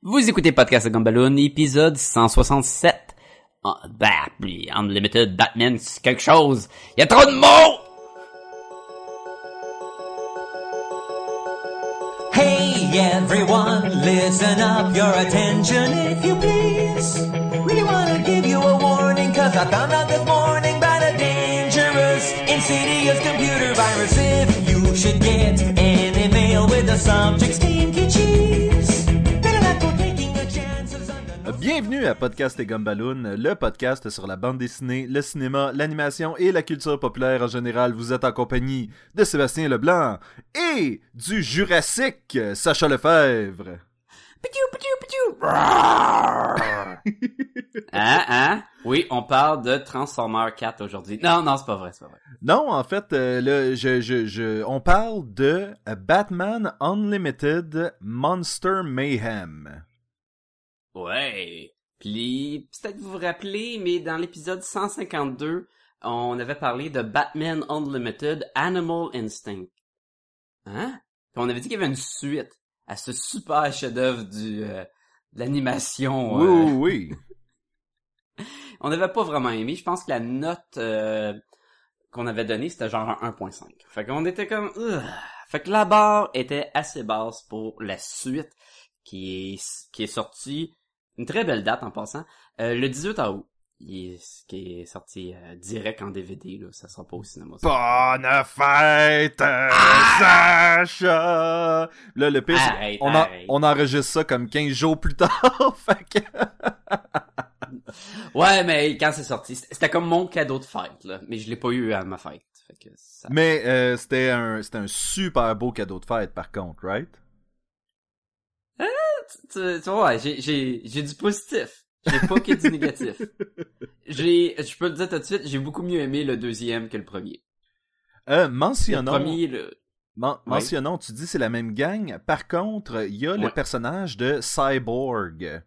Vous écoutez Podcast de Gumballoon, épisode 167. Oh, bah, Unlimited Batman, quelque chose. Y a trop de mots! Hey everyone, listen up your attention if you please. Really wanna give you a warning cause I found out this morning about a dangerous, insidious computer virus. If you should get any mail with the subject stinky cheese, Bienvenue à Podcast et Gumballoon, le podcast sur la bande dessinée, le cinéma, l'animation et la culture populaire en général. Vous êtes en compagnie de Sébastien Leblanc et du Jurassique, Sacha Lefebvre. Hein, hein? Oui, on parle de Transformer 4 aujourd'hui. Non, non, c'est pas vrai, c'est pas vrai. Non, en fait, euh, là, je, je, je, on parle de Batman Unlimited Monster Mayhem. Ouais. Puis, peut-être vous vous rappelez, mais dans l'épisode 152, on avait parlé de Batman Unlimited Animal Instinct. Hein? Puis on avait dit qu'il y avait une suite à ce super chef-d'œuvre du euh, de l'animation. Oui, euh, oui, oui. on n'avait pas vraiment aimé. Je pense que la note euh, qu'on avait donnée, c'était genre un 1.5. Fait qu'on était comme... Ugh. Fait que la barre était assez basse pour la suite qui est, qui est sortie... Une très belle date en passant. euh, le 18 août. Il est, qui est sorti euh, direct en DVD. Là. Ça sera pas au cinéma. ça. Bonne fête, euh, Sacha! Là, le pire, Arrête, on, arrête. on enregistre ça comme 15 jours plus tard. fait que... Ouais, mais quand c'est sorti, c'était comme mon cadeau de fête. Là. Mais je l'ai pas eu à ma fête. Fait que ça... Mais euh, c'était un, c'était un super beau cadeau de fête, par contre, right? Tu, tu vois, j'ai, j'ai, j'ai du positif. J'ai pas que du négatif. J'ai, je peux le dire tout de suite, j'ai beaucoup mieux aimé le deuxième que le premier. Euh, Le mentionnons, premier, le... men- Oui. mentionnons, tu dis c'est la même gang. Par contre, il y a le personnage de Cyborg.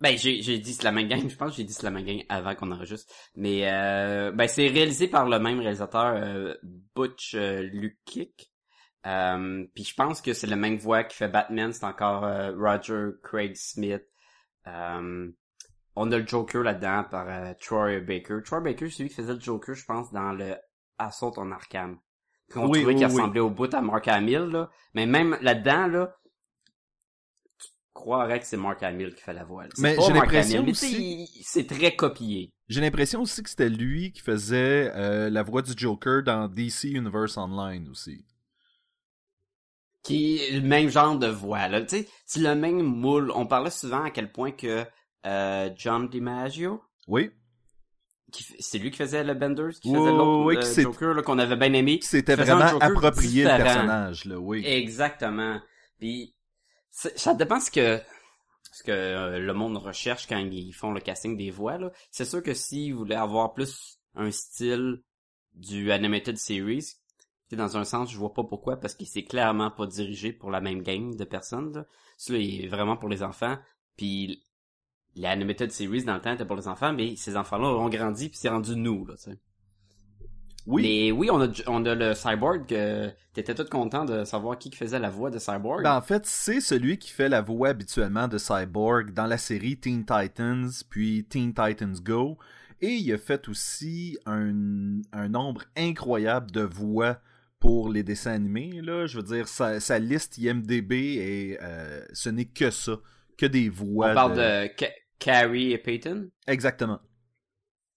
ben j'ai, j'ai dit la même gang, je pense que j'ai dit la même gang avant qu'on enregistre. Mais euh, ben c'est réalisé par le même réalisateur euh, Butch euh, Lukic. Euh, puis je pense que c'est la même voix qui fait Batman, c'est encore euh, Roger Craig Smith. Euh, on a le Joker là-dedans par euh, Troy Baker. Troy Baker, c'est celui qui faisait le Joker, je pense, dans le Assault on Arkham. Puis on Oui, trouvait oui, qu'il oui. ressemblait au bout à Mark Hamill, là. Mais même là-dedans, là, tu croirais que c'est Mark Hamill qui fait la voix. là. Mais j'ai l'impression aussi- c'est très copié. J'ai l'impression aussi que c'était lui qui faisait la voix du Joker dans DC Universe Online aussi. Qui est le même genre de voix, là. Tu sais, c'est le même moule. On parlait souvent à quel point que euh, John DiMaggio, Oui, c'est lui qui faisait le Benders, qui faisait l'autre oui, euh, qui c'est- Joker là, qu'on avait bien aimé. c'était vraiment approprié le différent. personnage, là, oui. Exactement. Puis ça dépend ce que ce que euh, le monde recherche quand ils font le casting des voix là. C'est sûr que s'ils voulaient avoir plus un style du animated series, dans un sens, je vois pas pourquoi parce que c'est clairement pas dirigé pour la même game de personnes là. Celui-là il est vraiment pour les enfants. Puis l'animated series dans le temps était pour les enfants, mais ces enfants-là ont grandi puis c'est rendu nous là. Oui, Mais oui, on a, on a le Cyborg que t'étais tout content de savoir qui faisait la voix de Cyborg. Ben, en fait, c'est celui qui fait la voix habituellement de Cyborg dans la série Teen Titans, puis Teen Titans Go. Et il a fait aussi un, un nombre incroyable de voix pour les dessins animés. Là. Je veux dire, sa, sa liste IMDB, et ce n'est que ça. Que des voix. On parle de, Ca- Carrie et Peyton? Exactement.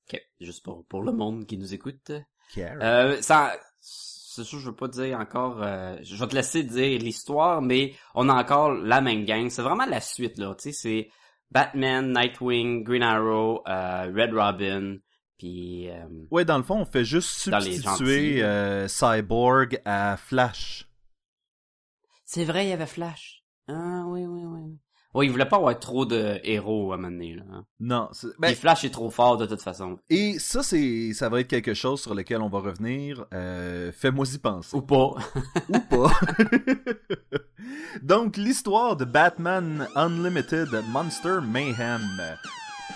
Ok, juste pour, pour le monde qui nous écoute. Carrie. Euh, ça, c'est sûr, je veux pas dire encore, euh, je vais te laisser dire l'histoire, mais on a encore la même gang. C'est vraiment la suite, là, tu sais, c'est Batman, Nightwing, Green Arrow, euh, Red Robin, puis euh, Ouais, dans le fond, on fait juste substituer euh, Cyborg à Flash. c'est vrai, il y avait Flash. Ah, oui, oui, oui. Oui, il voulait pas avoir trop de héros à mener, là. hein. Non, ben, Flash est trop fort de toute façon. Et ça, c'est, ça va être quelque chose sur lequel on va revenir. Euh, Fais-moi y penser. Ou pas. Ou pas. Donc, l'histoire de Batman Unlimited Monster Mayhem.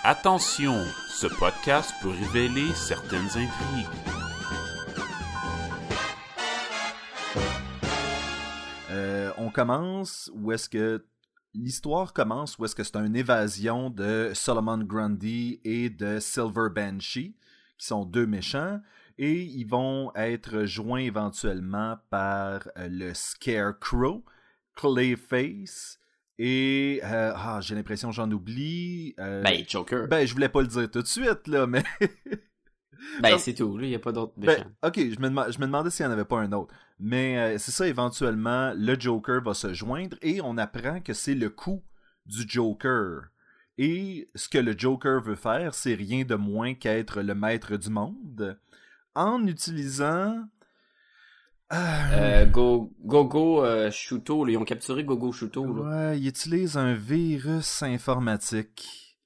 Attention, ce podcast peut révéler certaines intrigues. Euh, on commence où est-ce que l'histoire commence où est-ce que c'est une évasion de Solomon Grundy et de Silver Banshee, qui sont deux méchants, et ils vont être joints éventuellement par euh, le Scarecrow, Clayface, et euh, ah, j'ai l'impression que j'en oublie. euh, Ben, Joker. ben, je voulais pas le dire tout de suite, là, mais. Ben, c'est tout, là. Il n'y a pas d'autres Ben, ok, je me, je me demandais s'il n'y en avait pas un autre. Mais euh, c'est ça, éventuellement, le Joker va se joindre et on apprend que c'est le coup du Joker. Et ce que le Joker veut faire, c'est rien de moins qu'être le maître du monde en utilisant. Euh, Euh, Go, Gogo euh, Shuto, là, ils ont capturé Gogo Shuto, là. ouais, il utilise un virus informatique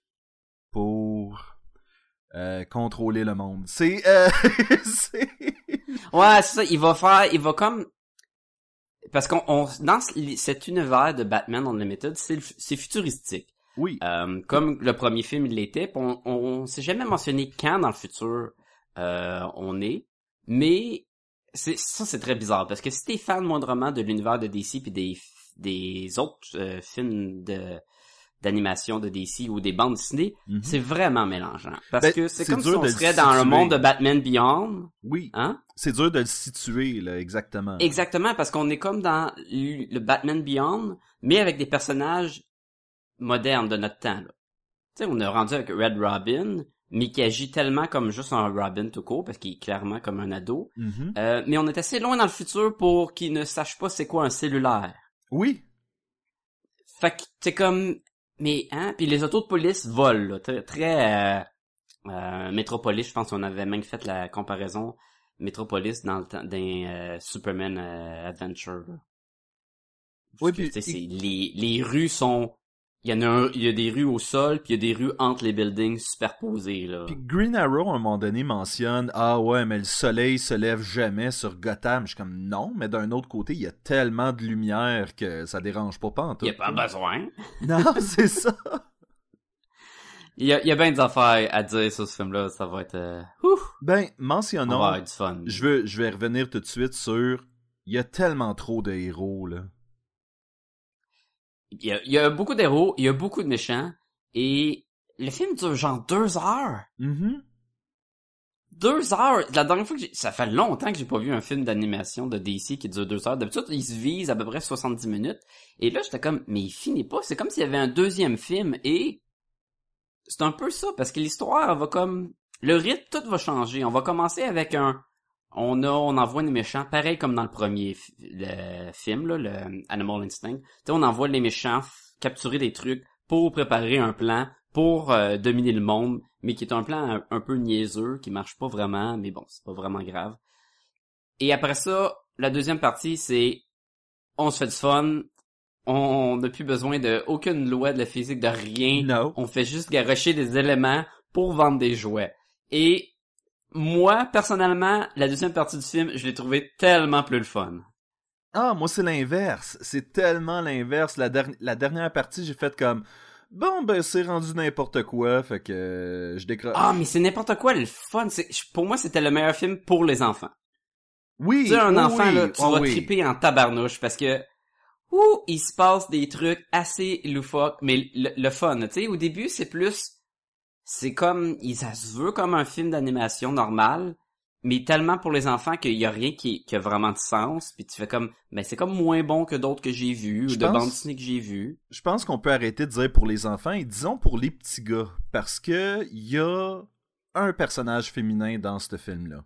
pour euh, contrôler le monde. C'est. euh, Ouais, c'est ça, il va faire, il va comme, parce qu'on, on, dans ce- cet univers de Batman Unlimited, c'est, futuristique. Oui. Euh, comme le premier film il l'était, on, on, on s'est jamais mentionné quand dans le futur euh, on est, mais c'est ça c'est très bizarre parce que si t'es fan moindrement de l'univers de DC puis des des autres euh, films de d'animation de DC ou des bandes dessinées, Mhm. c'est vraiment mélangeant parce Ben, que c'est comme si on de le serait dans un situer. monde de Batman Beyond, Oui. hein? C'est dur de le situer, là, exactement. Exactement, parce qu'on est comme dans le le Batman Beyond, mais avec des personnages modernes de notre temps. là. Tu sais, on a rendu avec Red Robin, mais qui agit tellement comme juste un Robin tout court, parce qu'il est clairement comme un ado. Mhm. Euh, mais on est assez loin dans le futur pour qu'il ne sache pas c'est quoi un cellulaire. Oui. Fait que c'est comme... Mais, hein, puis les autos de police volent, là, très... très euh, euh, Metropolis, je pense qu'on avait même fait la comparaison Metropolis dans le temps d'un euh, Superman Adventure. là. Oui, puis- les, les rues sont... Il y en a un, il y a des rues au sol, puis il y a des rues entre les buildings superposées, là. Puis Green Arrow, à un moment donné, mentionne Ah ouais, mais le soleil se lève jamais sur Gotham. Je suis comme Non, mais d'un autre côté, il y a tellement de lumière que ça dérange pas pas en tout. Il y a pas besoin. Non, c'est ça. Il y a, il y a bien des affaires à dire sur ce film-là, ça va être... Euh, Ben, on mentionnons. va avoir du fun. Je veux, je vais revenir tout de suite sur. Il y a tellement trop de héros, là. Il y a, il y a beaucoup d'héros, il y a beaucoup de méchants, et le film dure genre deux heures. Mhm. Deux heures! La dernière fois que j'ai... Ça fait longtemps que j'ai pas vu un film d'animation de DC qui dure deux heures. D'habitude, ils se visent à peu près 70 minutes. Et là, j'étais comme, mais il finit pas. C'est comme s'il y avait un deuxième film, et... C'est un peu ça, parce que l'histoire va comme... Le rythme, tout va changer. On va commencer avec un... On a, on envoie les méchants, pareil comme dans le premier le film, là, le Animal Instinct. Tu sais, on envoie les méchants capturer des trucs pour préparer un plan pour euh, dominer le monde, mais qui est un plan un, un peu niaiseux, qui marche pas vraiment, mais bon, c'est pas vraiment grave. Et après ça, la deuxième partie, c'est on se fait du fun, on n'a plus besoin de aucune loi de la physique, de rien. No. On fait juste garocher des éléments pour vendre des jouets. Et moi, personnellement, la deuxième partie du film, je l'ai trouvé tellement plus le fun. Ah, moi, c'est l'inverse. C'est tellement l'inverse. La, derni- la dernière partie, j'ai fait comme. Bon, ben, c'est rendu n'importe quoi, fait que euh, je décroche. Ah, mais c'est n'importe quoi, le fun. C'est, pour moi, c'était le meilleur film pour les enfants. oui, Tu sais, un oui, enfant, oui, là, tu oh vas oui. triper en tabarnouche parce que, ouh, il se passe des trucs assez loufoques, mais le, le fun, tu sais, au début, c'est plus, c'est comme, il- ça se veut comme un film d'animation normal, mais tellement pour les enfants qu'il y a rien qui, qui a vraiment de sens, puis tu fais comme, ben c'est comme moins bon que d'autres que j'ai vus, ou de pense- bandes dessinées que j'ai vues. Je pense qu'on peut arrêter de dire pour les enfants et disons pour les petits gars. Parce que il y a un personnage féminin dans ce film-là.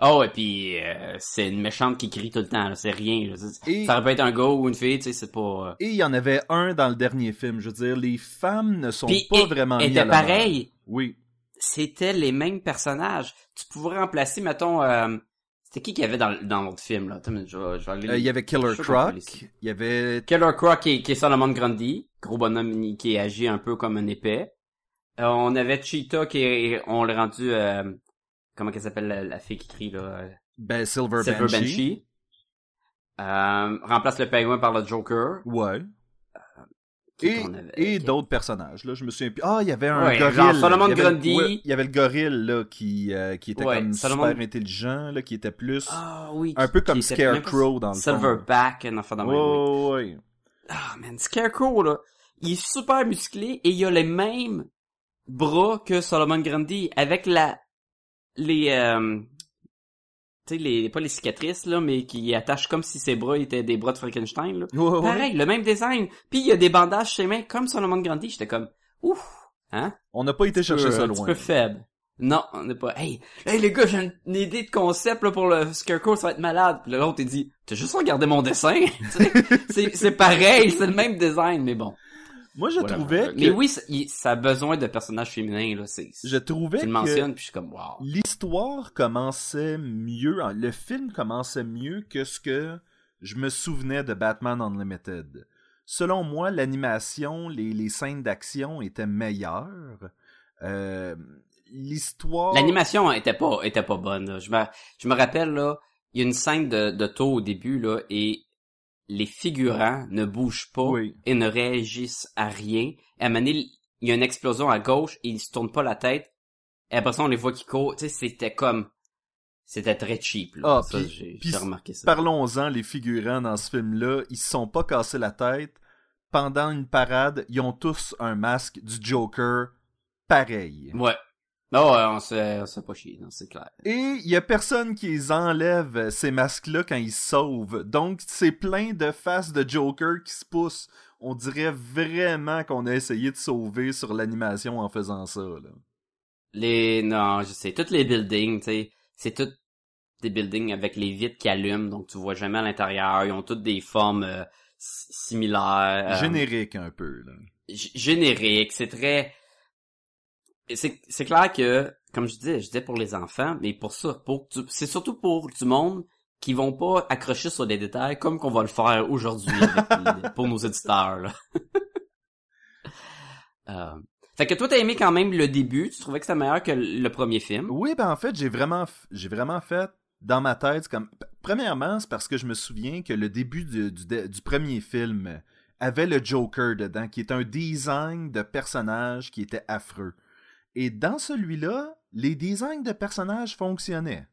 Oh, et puis euh, c'est une méchante qui crie tout le temps, c'est rien. là. Et- Ça aurait pu être un gars ou une fille, tu sais, c'est pas... euh, Et il y en avait un dans le dernier film. Je veux dire, les femmes ne sont Puis, pas et- vraiment mises à pareil. Oui. c'était les mêmes personnages. Tu pouvais remplacer, mettons, euh, c'était qui qu'il y avait dans, dans l'autre film, là? Attends, je vais, je vais aller... Euh, Il y avait Killer peut Croc. Il y avait... Killer Croc qui, est- qui est Solomon Grundy, gros bonhomme qui agit un peu comme un épée. Euh, on avait Cheetah qui est, on l'a rendu, euh, comment qu'elle s'appelle la, la fille qui crie, là? euh, Ben, Silver, Silver Banshee. Banshee. Euh, remplace le pingouin par le Joker. Ouais. Qui Et, d'autres personnages, là. Je me souviens plus. Ah, il y avait un Ouais, gorille. genre Solomon il y avait, Grundy. ouais, il y avait le gorille, là, qui, euh, qui était Ouais, comme Solomon- super intelligent, là, qui était plus... Ah oui. un peu qui comme Scarecrow, dans le. Silverback, un enfant même, oui. Ah, man, Scarecrow, là, il est super musclé et il a les mêmes bras que Solomon Grundy avec la... les... Euh, tu sais, les, pas les cicatrices, là, mais qui attachent comme si ses bras étaient des bras de Frankenstein, là. Ouais, ouais. Pareil, le même design. Puis il y a des bandages chez mains comme Solomon Grundy. J'étais comme, ouf, hein? On n'a pas été chercher peu- ça un loin. petit peu faible. Non, on n'est pas. Hey, hey les gars, j'ai une idée de concept là pour le Scarecrow, ça va être malade. Puis l'autre il dit, t'as juste regardé mon dessin. C'est pareil, c'est le même design, mais bon. Moi, je Voilà. trouvais que... Mais oui, ça, il- ça a besoin de personnages féminins là. C'est. Je trouvais Tu le mentionnes, puis je suis comme wow. l'histoire commençait mieux, le film commençait mieux que ce que je me souvenais de Batman Unlimited. Selon moi, l'animation, les, les scènes d'action étaient meilleures. Euh, l'histoire... L'animation était pas était pas bonne. Là. Je me je me rappelle là, il y a une scène de de taux au début là et les figurants ne bougent pas Oui. et ne réagissent à rien. Et à donné, il y a une explosion à gauche et ils se tournent pas la tête. Et après ça, on les voit qui courent. Tu sais, c'était comme... C'était très cheap, là. Ah, ça, puis j'ai remarqué ça. Parlons-en, les figurants dans ce film-là, ils se sont pas cassés la tête. Pendant une parade, ils ont tous un masque du Joker pareil. Ouais. Ah ouais, on s'est on s'est pas chier, non, c'est clair. Et il y a personne qui les enlève ces masques-là quand ils sauvent. Donc c'est plein de faces de Joker qui se poussent. On dirait vraiment qu'on a essayé de sauver sur l'animation en faisant ça. Là. Les... Non, je sais. Tous les buildings, tu sais, c'est tous des buildings avec les vitres qui allument, donc tu vois jamais à l'intérieur. Ils ont toutes des formes euh, si- similaires. euh, Générique un peu. Là. g- générique, c'est très c'est clair que comme je disais, je disais pour les enfants, mais pour ça, pour c'est surtout pour du monde qui vont pas accrocher sur des détails comme qu'on va le faire aujourd'hui pour nos éditeurs. Euh, fait que toi t'as aimé quand même le début, tu trouvais que c'était meilleur que le premier film? Oui, ben en fait, j'ai vraiment, j'ai vraiment fait dans ma tête, comme premièrement, c'est parce que je me souviens que le début du, du, du premier film avait le Joker dedans, qui est un design de personnage qui était affreux. Et dans celui-là, les designs de personnages fonctionnaient.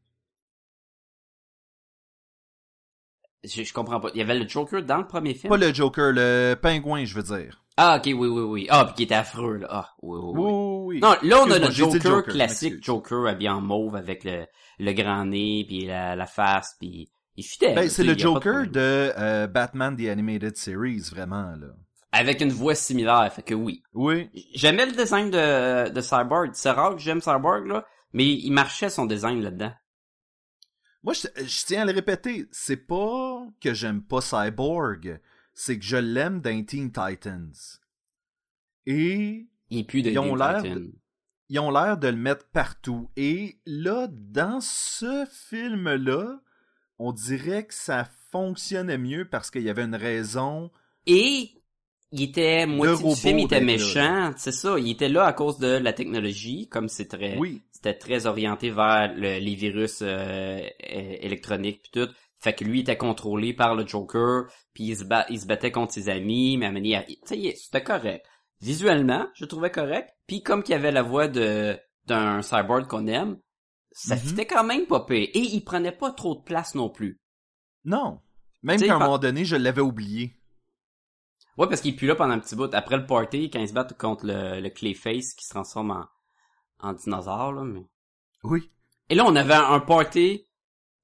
Je, je comprends pas. Il y avait le Joker dans le premier film? Pas le Joker, le pingouin, je veux dire. Ah ok oui oui oui. Ah puis qui était affreux là. Ah oui oui oui. Non, là on a le Joker, Joker, classique. Joker habillé en mauve avec le, le grand nez puis la, la face puis il fitait. Ben, c'est le de Joker de euh, Batman The Animated Series, vraiment, là. Avec une voix similaire, fait que oui. Oui. J'aimais le design de de Cyborg, c'est rare que j'aime Cyborg là, mais il marchait son design là-dedans. Moi, je, je tiens à le répéter, c'est pas que j'aime pas Cyborg, c'est que je l'aime dans Teen Titans. Et Il est plus de Ils ont Teen l'air Titan. de- ils ont l'air de le mettre partout. Et là, dans ce film-là, on dirait que ça fonctionnait mieux parce qu'il y avait une raison. Et il était moitié du film, il était méchant, c'est ça. Il était là à cause de la technologie, comme c'est très, Oui, c'était très orienté vers le- les virus euh, électroniques puis tout. Fait que lui il était contrôlé par le Joker, puis il se, bat, il se battait contre ses amis, mais à il- tu sais, c'était correct. Visuellement, je le trouvais correct. Puis comme qu'il y avait la voix de d'un cyborg qu'on aime, ça Mhm. fitait quand même pas pire. Et il prenait pas trop de place non plus. non. Même qu'à un moment donné, je l'avais oublié. Ouais, parce qu'il plus là pendant un petit bout. Après le party, quand ils se battent contre le, le Clayface qui se transforme en, en dinosaure, là, mais... Oui. Et là, on avait un party,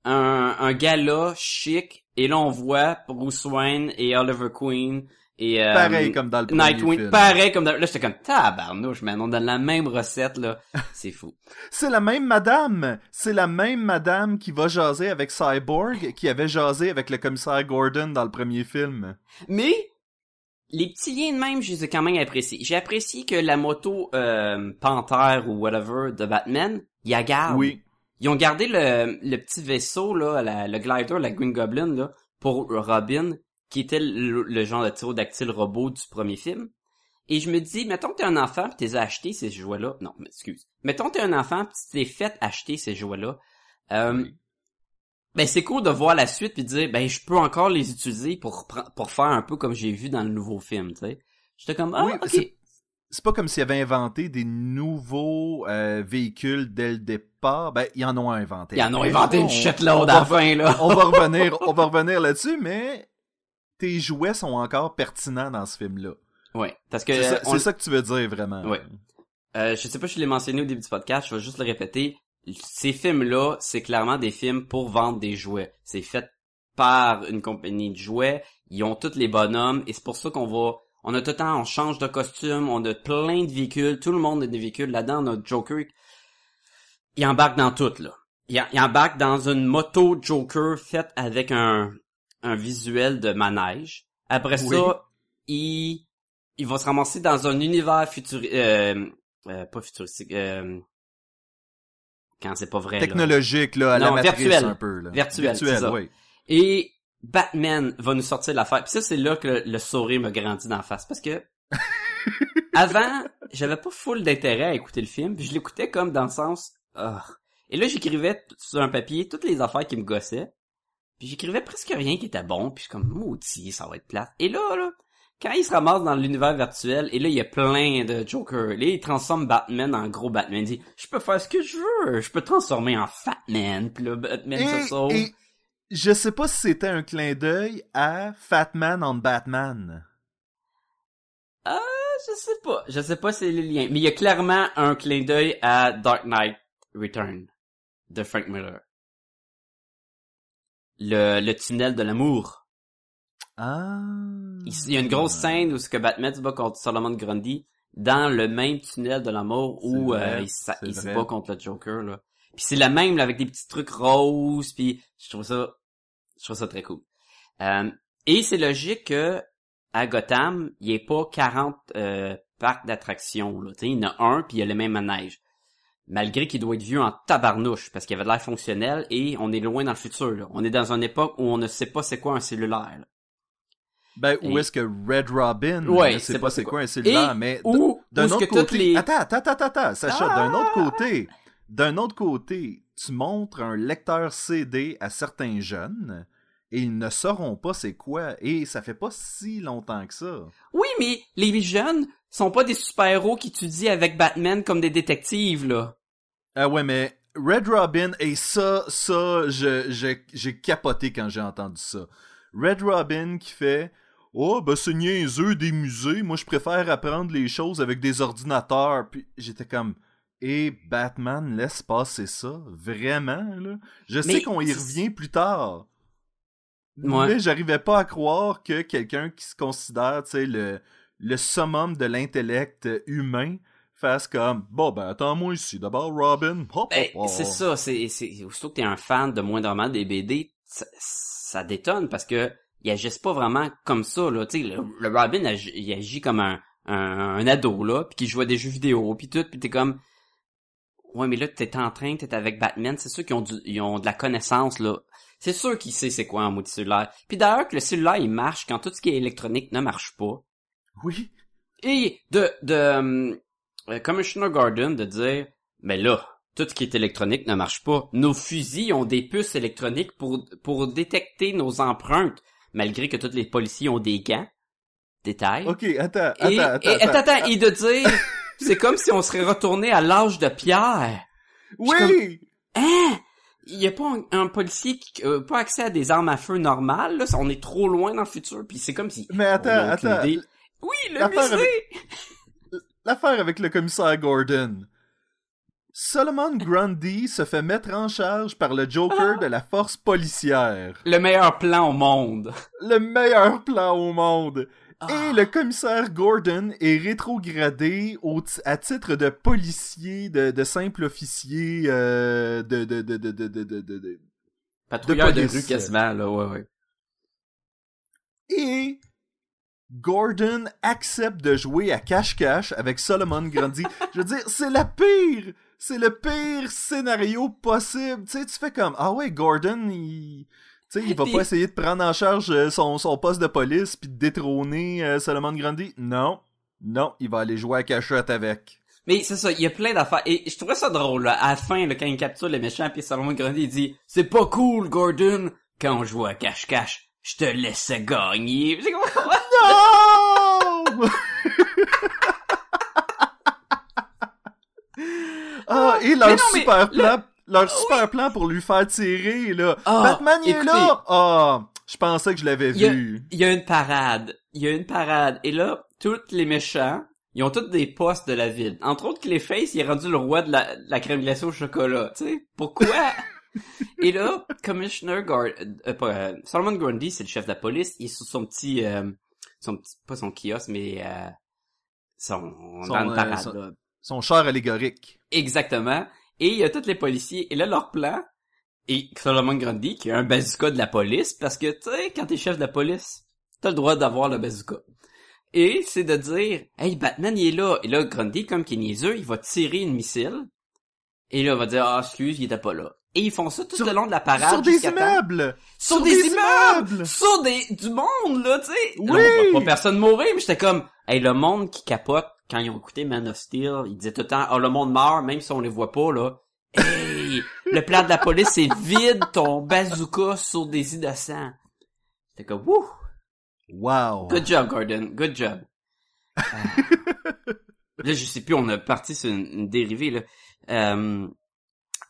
un, un gala chic, et là, on voit Bruce Wayne et Oliver Queen et euh, Pareil comme dans le premier Nightwing, film. pareil comme dans... Là, j'étais comme, tabarnouche, man, on donne la même recette, là. C'est fou. C'est la même madame. C'est la même madame qui va jaser avec Cyborg, qui avait jasé avec le commissaire Gordon dans le premier film. Mais, les petits liens de même, je les ai quand même appréciés. J'ai apprécié que la moto euh, Panthère ou whatever de Batman, il la garde. Oui. Ils ont gardé le, le petit vaisseau, là, la- le glider, la Green Goblin, là, pour Robin, qui était le, le genre de tyrodactyle robot du premier film. Et je me dis, mettons que t'es un enfant pis t'es acheté ces jouets-là. Non, excuse. Mettons que t'es un enfant pis t'es fait acheter ces jouets-là. Euh, Oui. Ben, c'est cool de voir la suite puis de dire, ben, je peux encore les utiliser pour, pour faire un peu comme j'ai vu dans le nouveau film, tu sais. J'étais comme, ah, Oui, ok. c'est- pas comme s'ils avaient inventé des nouveaux euh, véhicules dès le départ. Ben, ils en ont inventé. Ils en ont inventé une shitload à la fin, là. on va revenir, on va revenir là-dessus, mais tes jouets sont encore pertinents dans ce film-là. Ouais, parce que C'est ça, on- c'est ça que tu veux dire, vraiment. Ouais. Euh, je sais pas si je l'ai mentionné au début du podcast, je vais juste le répéter. Ces films-là, c'est clairement des films pour vendre des jouets. C'est fait par une compagnie de jouets. Ils ont tous les bonhommes et c'est pour ça qu'on va, on a tout le temps, on change de costume, on a plein de véhicules, tout le monde a des véhicules là-dedans. Notre Joker, il embarque dans tout là. Il, il embarque dans une moto Joker faite avec un un visuel de manège. Après Oui. ça, il il va se ramasser dans un univers futuristique, euh, euh, pas futuristique, euh, quand c'est pas vrai. Technologique, là, à la Non, matrice virtuel. un peu. Là. Virtuel, ça. oui. Et Batman va nous sortir de l'affaire. Puis ça, c'est là que le, le sourire me grandit d'en face. Parce que avant, j'avais pas full d'intérêt à écouter le film. Puis je l'écoutais comme dans le sens... ah. Et là, j'écrivais sur un papier toutes les affaires qui me gossaient. Puis j'écrivais presque rien qui était bon. Puis je suis comme, maudit, ça va être plate. Et là, là, quand il se ramasse dans l'univers virtuel, et là, il y a plein de Joker. Là, il transforme Batman en gros Batman. Il dit, je peux faire ce que je veux. Je peux transformer en Fatman. Puis là, Batman se sauve. Et, je sais pas si c'était un clin d'œil à Fat Man on Batman. Ah, je sais pas. Je sais pas c'est les liens. Mais il y a clairement un clin d'œil à Dark Knight Return de Frank Miller. Le, le tunnel de l'amour. Ah. Il, il y a une grosse scène où ce que Batman se bat contre Solomon Grundy dans le même tunnel de l'amour où vrai, euh, il, sa- c'est il se bat contre le Joker là. Puis c'est la même là, avec des petits trucs roses puis je trouve ça je trouve ça très cool. Euh, et c'est logique que à Gotham, il n'y ait pas 40 euh, parcs d'attractions là, il y en a un puis il y a le même manège. Malgré qu'il doit être vieux en tabarnouche parce qu'il avait de l'air fonctionnel et on est loin dans le futur là. On est dans une époque où on ne sait pas c'est quoi un cellulaire. là. Ben, où Et- est-ce que Red Robin, Ouais, je sais pas pas c'est quoi. un cellulaire, Et mais d'un autre côté, les attends, attends, attends, attends, Sacha, d'un autre Ah! côté, d'un autre côté, tu montres un lecteur CD à certains jeunes et ils ne sauront pas c'est quoi et ça fait pas si longtemps que ça. Oui, mais les jeunes sont pas des super-héros qui étudient avec Batman comme des détectives, là. Ah ouais, mais Red Robin, et ça, ça, je- j'ai capoté quand j'ai entendu ça. Red Robin qui fait Oh, ben c'est niaiseux des musées, moi je préfère apprendre les choses avec des ordinateurs. Puis j'étais comme Et Batman laisse passer ça, vraiment, là? Je sais qu'on y revient plus tard. Ouais. Mais j'arrivais pas à croire que quelqu'un qui se considère, tu sais, le, le summum de l'intellect humain fasse comme Bon, ben attends-moi ici, d'abord Robin. Hop, Ben, hop, hop. c'est ça, c'est, c'est, aussitôt que t'es un fan de moindrement des BD, ça, ça détonne parce que il agisse pas vraiment comme ça, là. Tu sais, le, le Robin, agi- il agit comme un, un, un ado, là, puis qui joue à des jeux vidéo, puis tout, puis t'es comme... Ouais, mais là, t'es en train, t'es avec Batman, c'est sûr qu'ils ont, du, ils ont de la connaissance, là. C'est sûr qu'il sait c'est quoi un maudit cellulaire. Puis d'ailleurs que le cellulaire, il marche quand tout ce qui est électronique ne marche pas. Oui. Et de, de euh, Commissioner Gordon de dire, mais là, tout ce qui est électronique ne marche pas. Nos fusils ont des puces électroniques pour, pour détecter nos empreintes, malgré que tous les policiers ont des gants. Détail. Ok, attends, attends, et, attends. et, attends, attends, et de dire, c'est comme si on serait retourné à l'âge de pierre. Oui! Hein? Il y a pas un, un policier qui a pas accès à des armes à feu normales, là. On est trop loin dans le futur, puis c'est comme si... Mais attends, attends. idée. Oui, le musée! L'affaire avec le commissaire Gordon. Solomon Grundy se fait mettre en charge par le Joker ah. de la force policière. Le meilleur plan au monde. Le meilleur plan au monde. Ah. Et le commissaire Gordon est rétrogradé au à titre de policier, de, simple officier euh, de, de, de, de, de, de, de, de, quasiment, là, ouais, ouais. Et Gordon accepte de jouer à cache-cache avec Solomon Grundy. Je veux dire, c'est la pire c'est le pire scénario possible. Tu sais, tu fais comme, ah ouais, Gordon, il... Tu sais, il va pas essayer de prendre en charge euh, son, son poste de police puis de détrôner euh, Solomon Grundy. Non. Non, il va aller jouer à cachette avec. Mais c'est ça, il y a plein d'affaires. Et je trouvais ça drôle, là. À la fin, là, quand il capture les méchants, puis Salomon Grundy, il dit « C'est pas cool, Gordon! Quand on joue à cache-cache, je te laissais gagner. ». Non! ah, et leur non, super le- plan, leur super plan pour lui faire tirer, là. Ah, Batman, il est là! Ah, Je pensais que je l'avais vu. il y a une parade. Il y a une parade. Et là, tous les méchants, ils ont tous des postes de la ville. Entre autres, Clayface, il est rendu le roi de la, de la crème glacée au chocolat. Tu sais, pourquoi? Et là, Commissioner Gard... euh, pas, euh, Solomon Grundy, c'est le chef de la police. Il est sur son petit... euh, son petit... Pas son kiosque, mais... Euh, son... Son, dans euh, parade, son-. Son char allégorique. Exactement. Et il y a tous les policiers. Et là, leur plan, et Solomon Grundy, qui est un bazooka de la police, parce que, tu sais, quand t'es chef de la police, t'as le droit d'avoir le bazooka. Et c'est de dire, hey, Batman, il est là. Et là, Grundy, comme qu'il est niaiseux, il va tirer une missile. Et là, il va dire, ah, excuse, il était pas là. Et ils font ça tout Sur- le long de la parade. Sur des immeubles! Sur, Sur des, des immeubles! immeubles! Sur des, du monde, là, tu sais! Oui! Là, on voit pas personne mourir, mais j'étais comme, hey, le monde qui capote, quand ils ont écouté Man of Steel, ils disaient tout le temps, oh, le monde meurt, même si on les voit pas, là. Hey! le plan de la police, c'est vide ton bazooka sur des innocents. J'étais comme, wouh! Wow! Good job, Gordon. Good job. Euh, là, je sais plus, on a parti sur une, une dérivée, là. Euh,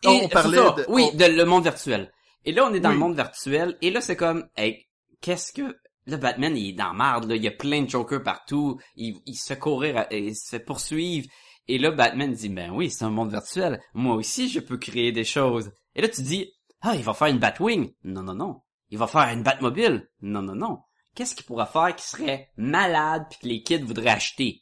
et On parlait ça, de- Oui, on- de le monde virtuel. Et là, on est dans Oui. le monde virtuel, et là, c'est comme, hey, qu'est-ce que... Là, Batman, il est dans marde, là. Il y a plein de Jokers partout. Il, se courir, il se fait poursuivre. Et là, Batman dit, ben oui, c'est un monde virtuel. Moi aussi, je peux créer des choses. Et là, tu dis, ah, il va faire une Batwing. Non, non, non. Il va faire une Batmobile. Non, non, non. Qu'est-ce qu'il pourra faire qui serait malade puis que les kids voudraient acheter?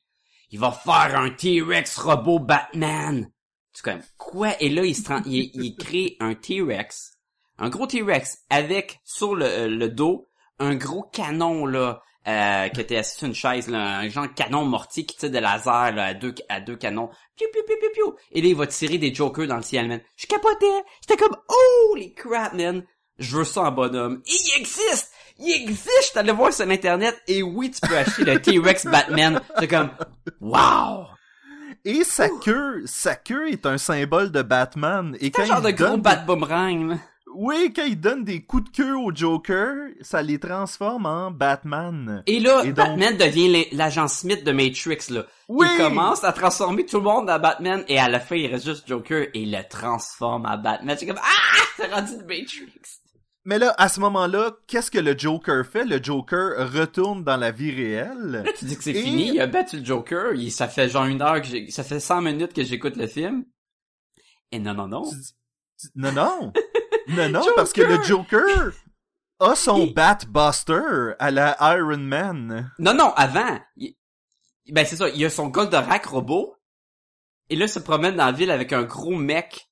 Il va faire un T-Rex robot Batman. C'est comme, quoi? Et là, il se il, il crée un T-Rex. Un gros T-Rex avec, sur le, euh, le dos, un gros canon, là, euh, qui était assis sur une chaise, là, un genre de canon mortier qui tire des lasers, là, à deux, à deux canons. Piou, piou, piou, piou, piou. Et là, il va tirer des jokers dans le ciel, man. Je capotais. J'étais comme, holy crap, man. Je veux ça en bonhomme. Et il existe! Il existe! Je suis allé voir sur Internet, et oui, tu peux acheter le T-Rex Batman. C'est comme, wow! Et sa queue, sa queue est un symbole de Batman. Et quand un genre de gros bat boomerang. Oui, quand il donne des coups de queue au Joker, ça les transforme en Batman. Et là, Et donc- Batman devient l'agent Smith de Matrix, là. Oui! Il commence à transformer tout le monde en Batman, et à la fin, il reste juste Joker, et il le transforme en Batman. C'est comme, ah! C'est rendu de Matrix. Mais là, à ce moment-là, qu'est-ce que le Joker fait? Le Joker retourne dans la vie réelle. Là, tu dis que c'est Et- fini, il a battu le Joker, il, ça fait genre une heure que j'ai, ça fait 100 minutes que j'écoute le film. Et non, non, non. Tu dis- tu- Non, non. Non, non, parce que le Joker a son Il- Batbuster à la Iron Man. Non, non, avant. il- Ben, c'est ça, il a son Goldorak robot, et là, il se promène dans la ville avec un gros mec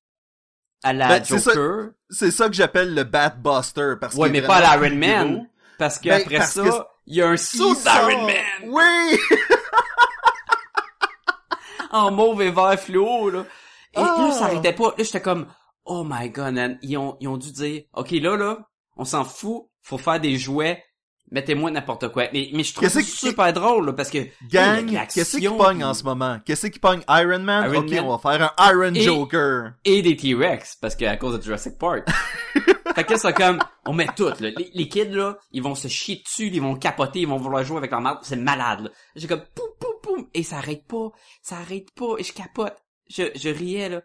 à la Ben, c'est ça- Joker. C'est ça que j'appelle le Batbuster. Parce Ouais, mais pas à l'Iron Man. gros. Parce Ben, qu'après parce ça, que il y a un saut d'Iron Man Oui! en mauve et vert fluo, là. Et Ah! là, ça arrêtait pas. Là, j'étais comme, oh my god, man. Ils ont, ils ont dû dire, ok, là, là, on s'en fout, faut faire des jouets, mettez-moi n'importe quoi. Mais, mais je trouve ça super drôle, là, parce que, Gang, qu'est-ce qui pogne en ce moment? Qu'est-ce qui pogne Iron Man? Iron ok, Man. on va faire un Iron Et- Joker. et des T-Rex, parce que à cause de Jurassic Park. fait que là, c'est comme, on met tout, là. Les, les kids, là, ils vont se chier dessus, ils vont capoter, ils vont vouloir jouer avec leur marde. C'est malade, là. J'ai comme, poum, poum, poum, et ça arrête pas, ça arrête pas, et je capote. Je, je riais, là.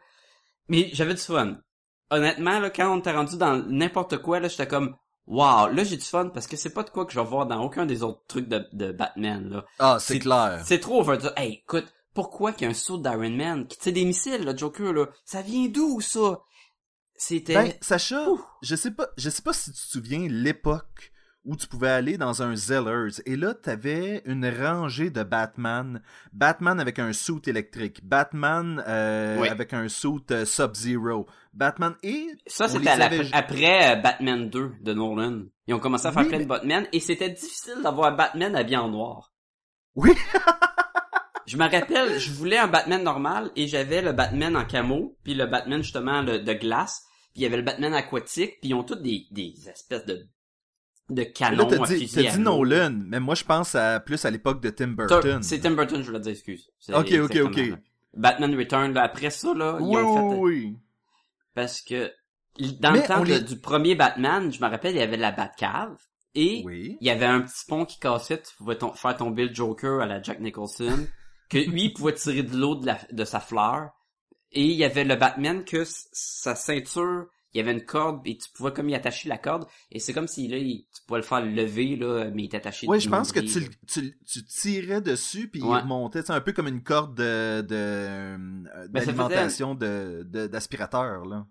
Mais j'avais du fun. Honnêtement, là, quand on était rendu dans n'importe quoi, là, j'étais comme, wow, là, j'ai du fun, parce que c'est pas de quoi que je vais voir dans aucun des autres trucs de, de Batman, là. Ah, c'est clair. C'est trop overdo. Hey, écoute, pourquoi qu'il y a un saut d'Iron Man? Qui tire des missiles, le Joker, là? Ça vient d'où, ça? C'était... Ben, Sacha, je sais pas, je sais pas si tu te souviens l'époque où tu pouvais aller dans un Zellers et là t'avais une rangée de Batman, Batman avec un suit électrique, Batman euh, Oui. avec un suit euh, Sub-Zero, Batman et ça, c'était avait- après euh, Batman 2 de Nolan. Ils ont commencé à faire Oui, plein de Batman et c'était difficile d'avoir Batman habillé en noir. Oui. je me rappelle, je voulais un Batman normal et j'avais le Batman en camo, puis le Batman justement le- de glace, puis il y avait le Batman aquatique, puis ils ont tous des, des espèces de de Là, canons t'as dit, à dit. Nolan, mais moi je pense à plus à l'époque de Tim Burton. C'est Tim Burton, je voulais dire, excuse. Ok, ok, ok. là. Batman Return, là, après ça, là, ils Oui, ont fait... oui. Parce que, dans Mais le temps de- du premier Batman, je me rappelle, il y avait la Batcave, et Oui. il y avait un petit pont qui cassait, tu pouvais faire tomber le Joker à la Jack Nicholson, que lui, il pouvait tirer de l'eau de, sa fleur, et il y avait le Batman que sa ceinture, il y avait une corde et tu pouvais comme y attacher la corde et c'est comme si là il- tu pouvais le faire lever là mais il est attaché Oui, du je pense que tu, tu, tu tirais dessus puis il Ouais. remontait, c'est un peu comme une corde de de euh, Ben, d'alimentation de d'aspirateur là.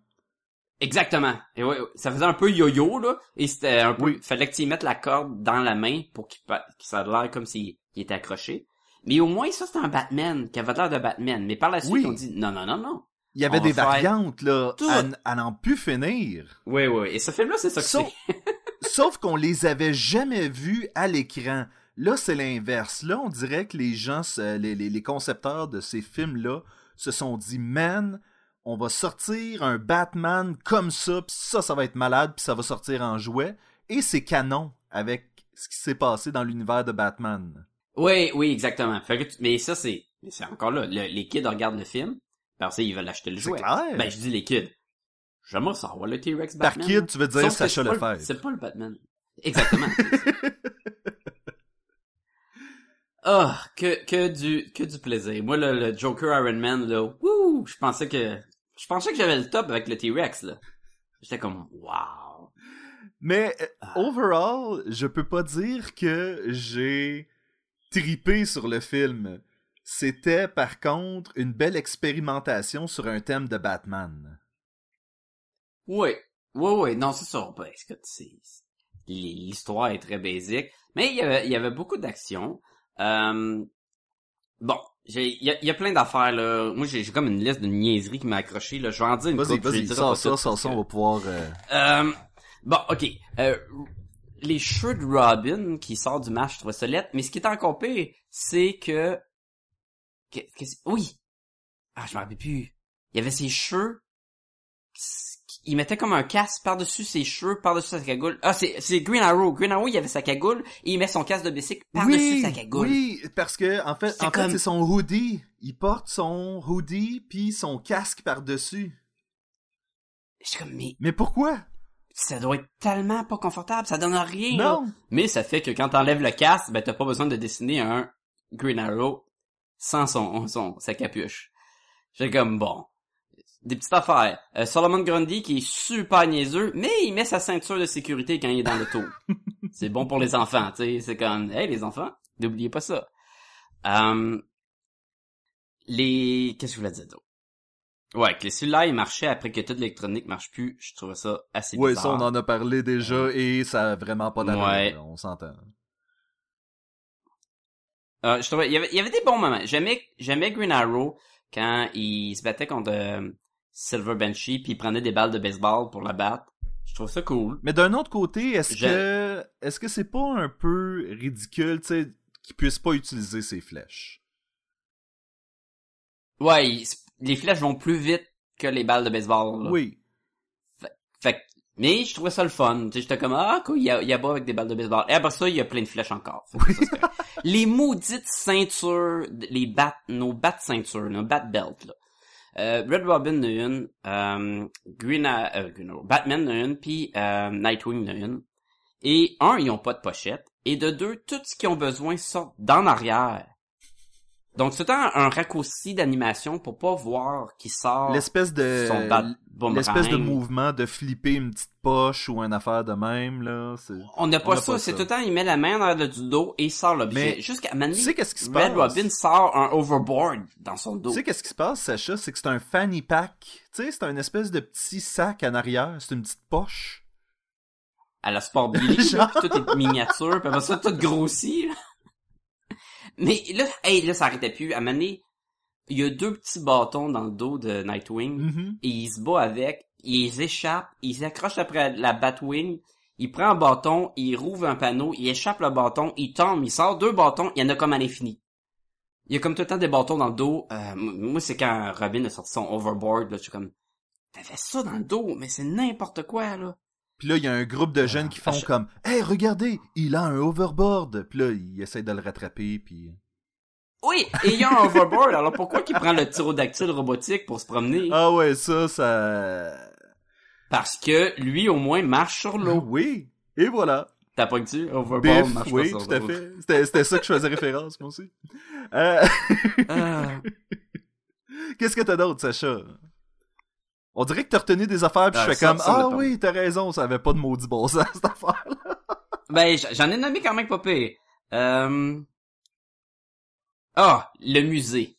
Exactement. Et ouais, ouais, ça faisait un peu yo-yo là et c'était un peu Oui. fallait que tu y mettes la corde dans la main pour qu'il pa- que ça ait l'air comme s'il il était accroché. Mais au moins ça c'était un Batman qui avait l'air de Batman, mais par la suite Oui. on dit non non non non. Il y avait On des variantes là tout. à, n'en plus finir. Oui oui, et ce film là c'est ça que Sauf, c'est. sauf qu'on les avait jamais vus à l'écran. Là, c'est l'inverse. Là, on dirait que les gens, les, les, les concepteurs de ces films-là se sont dit, man, on va sortir un Batman comme ça, puis ça, ça va être malade, puis ça va sortir en jouet. Et c'est canon avec ce qui s'est passé dans l'univers de Batman. Oui, oui, exactement. Fait que tu- mais ça, c'est, mais c'est encore là. Le- les kids regardent le film, parce qu'ils veulent acheter le jouet. clair. Ben, je dis les kids. J'aimerais savoir le T-Rex Par Batman. kid, tu veux dire Sauf Sacha le- Lefebvre. C'est pas le Batman. Exactement. Ah, que, que du, que du plaisir. Moi, le, le Joker Iron Man, là, wouh, je pensais que, je pensais que j'avais le top avec le T-Rex, là. J'étais comme, wow. Mais euh, Ah. overall, je peux pas dire que j'ai tripé sur le film. C'était par contre une belle expérimentation sur un thème de Batman. Ouais. Ouais, ouais, non, c'est ça. Ben, c'est- l'histoire est très basique. Mais il y avait, il y avait beaucoup d'action. Euh, bon, il y a, il y a plein d'affaires, là. Moi, j'ai, comme une liste de niaiseries qui m'a accroché, là. Je vais en dire une Vas-y, couple, vas-y, pas ça, ça, que- on va pouvoir... euh, Euh, bon, ok. Euh, les cheveux de Robin qui sort du match, je trouve ça lettre. Mais ce qui est encore pire, c'est que... oui! Ah, je m'en rappelle plus. Il y avait ses cheveux... Il mettait comme un casque par-dessus ses cheveux, par-dessus sa cagoule. Ah, c'est, c'est Green Arrow. Green Arrow, il avait sa cagoule et il met son casque de bicycle par-dessus oui, sa cagoule. Oui, parce que en fait, C'est en fait, comme- c'est son hoodie. Il porte son hoodie puis son casque par-dessus. J'étais comme, mais Mais pourquoi? ça doit être tellement pas confortable, ça donne rien. là. Non. Mais ça fait que quand t'enlèves le casque, ben t'as pas besoin de dessiner un Green Arrow sans son, son sa capuche. J'ai comme bon. Des petites affaires. Euh, Solomon Grundy qui est super niaiseux, mais il met sa ceinture de sécurité quand il est dans le tour. c'est bon pour les enfants, tu sais. C'est comme, hey les enfants, n'oubliez pas ça. Euh, les, qu'est-ce que je voulais dire d'autre? Ouais, que les cellulaires ils marchaient après que toute l'électronique marche plus, je trouvais ça assez Ouais, bizarre. ça, on en a parlé déjà et ça a vraiment pas d'allure. Ouais. On s'entend. Euh, je trouvais, il y avait, il y avait des bons moments. J'aimais, j'aimais Green Arrow quand il se battait contre euh, Silver Banshee puis il prenait des balles de baseball pour la battre. Je trouve ça cool. Mais d'un autre côté, est-ce Je- que est-ce que c'est pas un peu ridicule, tu sais, qu'il puisse pas utiliser ses flèches? Ouais, il- les flèches vont plus vite que les balles de baseball. là. Oui. Fait que- mais je trouvais ça le fun. J'étais comme, ah, cool, il y a, y a bas avec des balles de baseball. Et après ça, il y a plein de flèches encore. Ça, les maudites ceintures, les bat, nos bat ceintures, nos bat belts, là. Euh, Red Robin a une, euh, Green, euh, Green Batman a une, puis euh, Nightwing a une. Et un, ils ont pas de pochette. Et de deux, tout ce qu'ils ont besoin sort d'en arrière. Donc c'est un, un raccourci d'animation pour pas voir qui sort L'espèce de l'espèce de mouvement de flipper une petite poche ou une affaire de même là, On n'a pas On ça, c'est tout le temps, il met la main dans le du dos et il sort l'objet. Mais Jusqu'à tu sais qu'est-ce qui se Red passe? Robin sort un overboard dans son dos. Tu sais qu'est-ce qui se passe, Sacha, c'est que c'est un fanny pack. Tu sais, c'est un espèce de petit sac en arrière, c'est une petite poche. à la Sport Billy, Genre. tout est miniature, puis après ça, tout grossi. Mais là, hey, là, ça arrêtait plus. À un moment donné, il y a deux petits bâtons dans le dos de Nightwing, Mhm. et il se bat avec, il échappe, il s'accroche après la Batwing, il prend un bâton, il rouvre un panneau, il échappe le bâton, il tombe, il sort deux bâtons, il y en a comme à l'infini. Il y a comme tout le temps des bâtons dans le dos. Euh, moi, c'est quand Robin a sorti son overboard, là, je suis comme, t'avais ça dans le dos, mais c'est n'importe quoi, là. Puis là, il y a un groupe de jeunes qui font Ah, je- comme Hey, regardez, il a un overboard. Puis là, ils essayent de le rattraper, puis Oui, et il y a un overboard, alors pourquoi qu'il prend le tyrodactyle robotique pour se promener? Ah ouais, ça, ça... Parce que lui, au moins, marche sur l'eau. Oui, et voilà. T'as pas dit overboard Biff, marche oui, pas sur tout à l'eau. fait. C'était c'était ça que je faisais référence, moi aussi. Euh, Ah. Qu'est-ce que t'as d'autre, Sacha? On dirait que t'as retenu des affaires pis Ah, je fais ça, comme, ah oui, t'as raison, ça avait pas de maudit bon sens, cette affaire-là. Ben, j'en ai nommé quand même pas pire. Euh... Ah, le musée.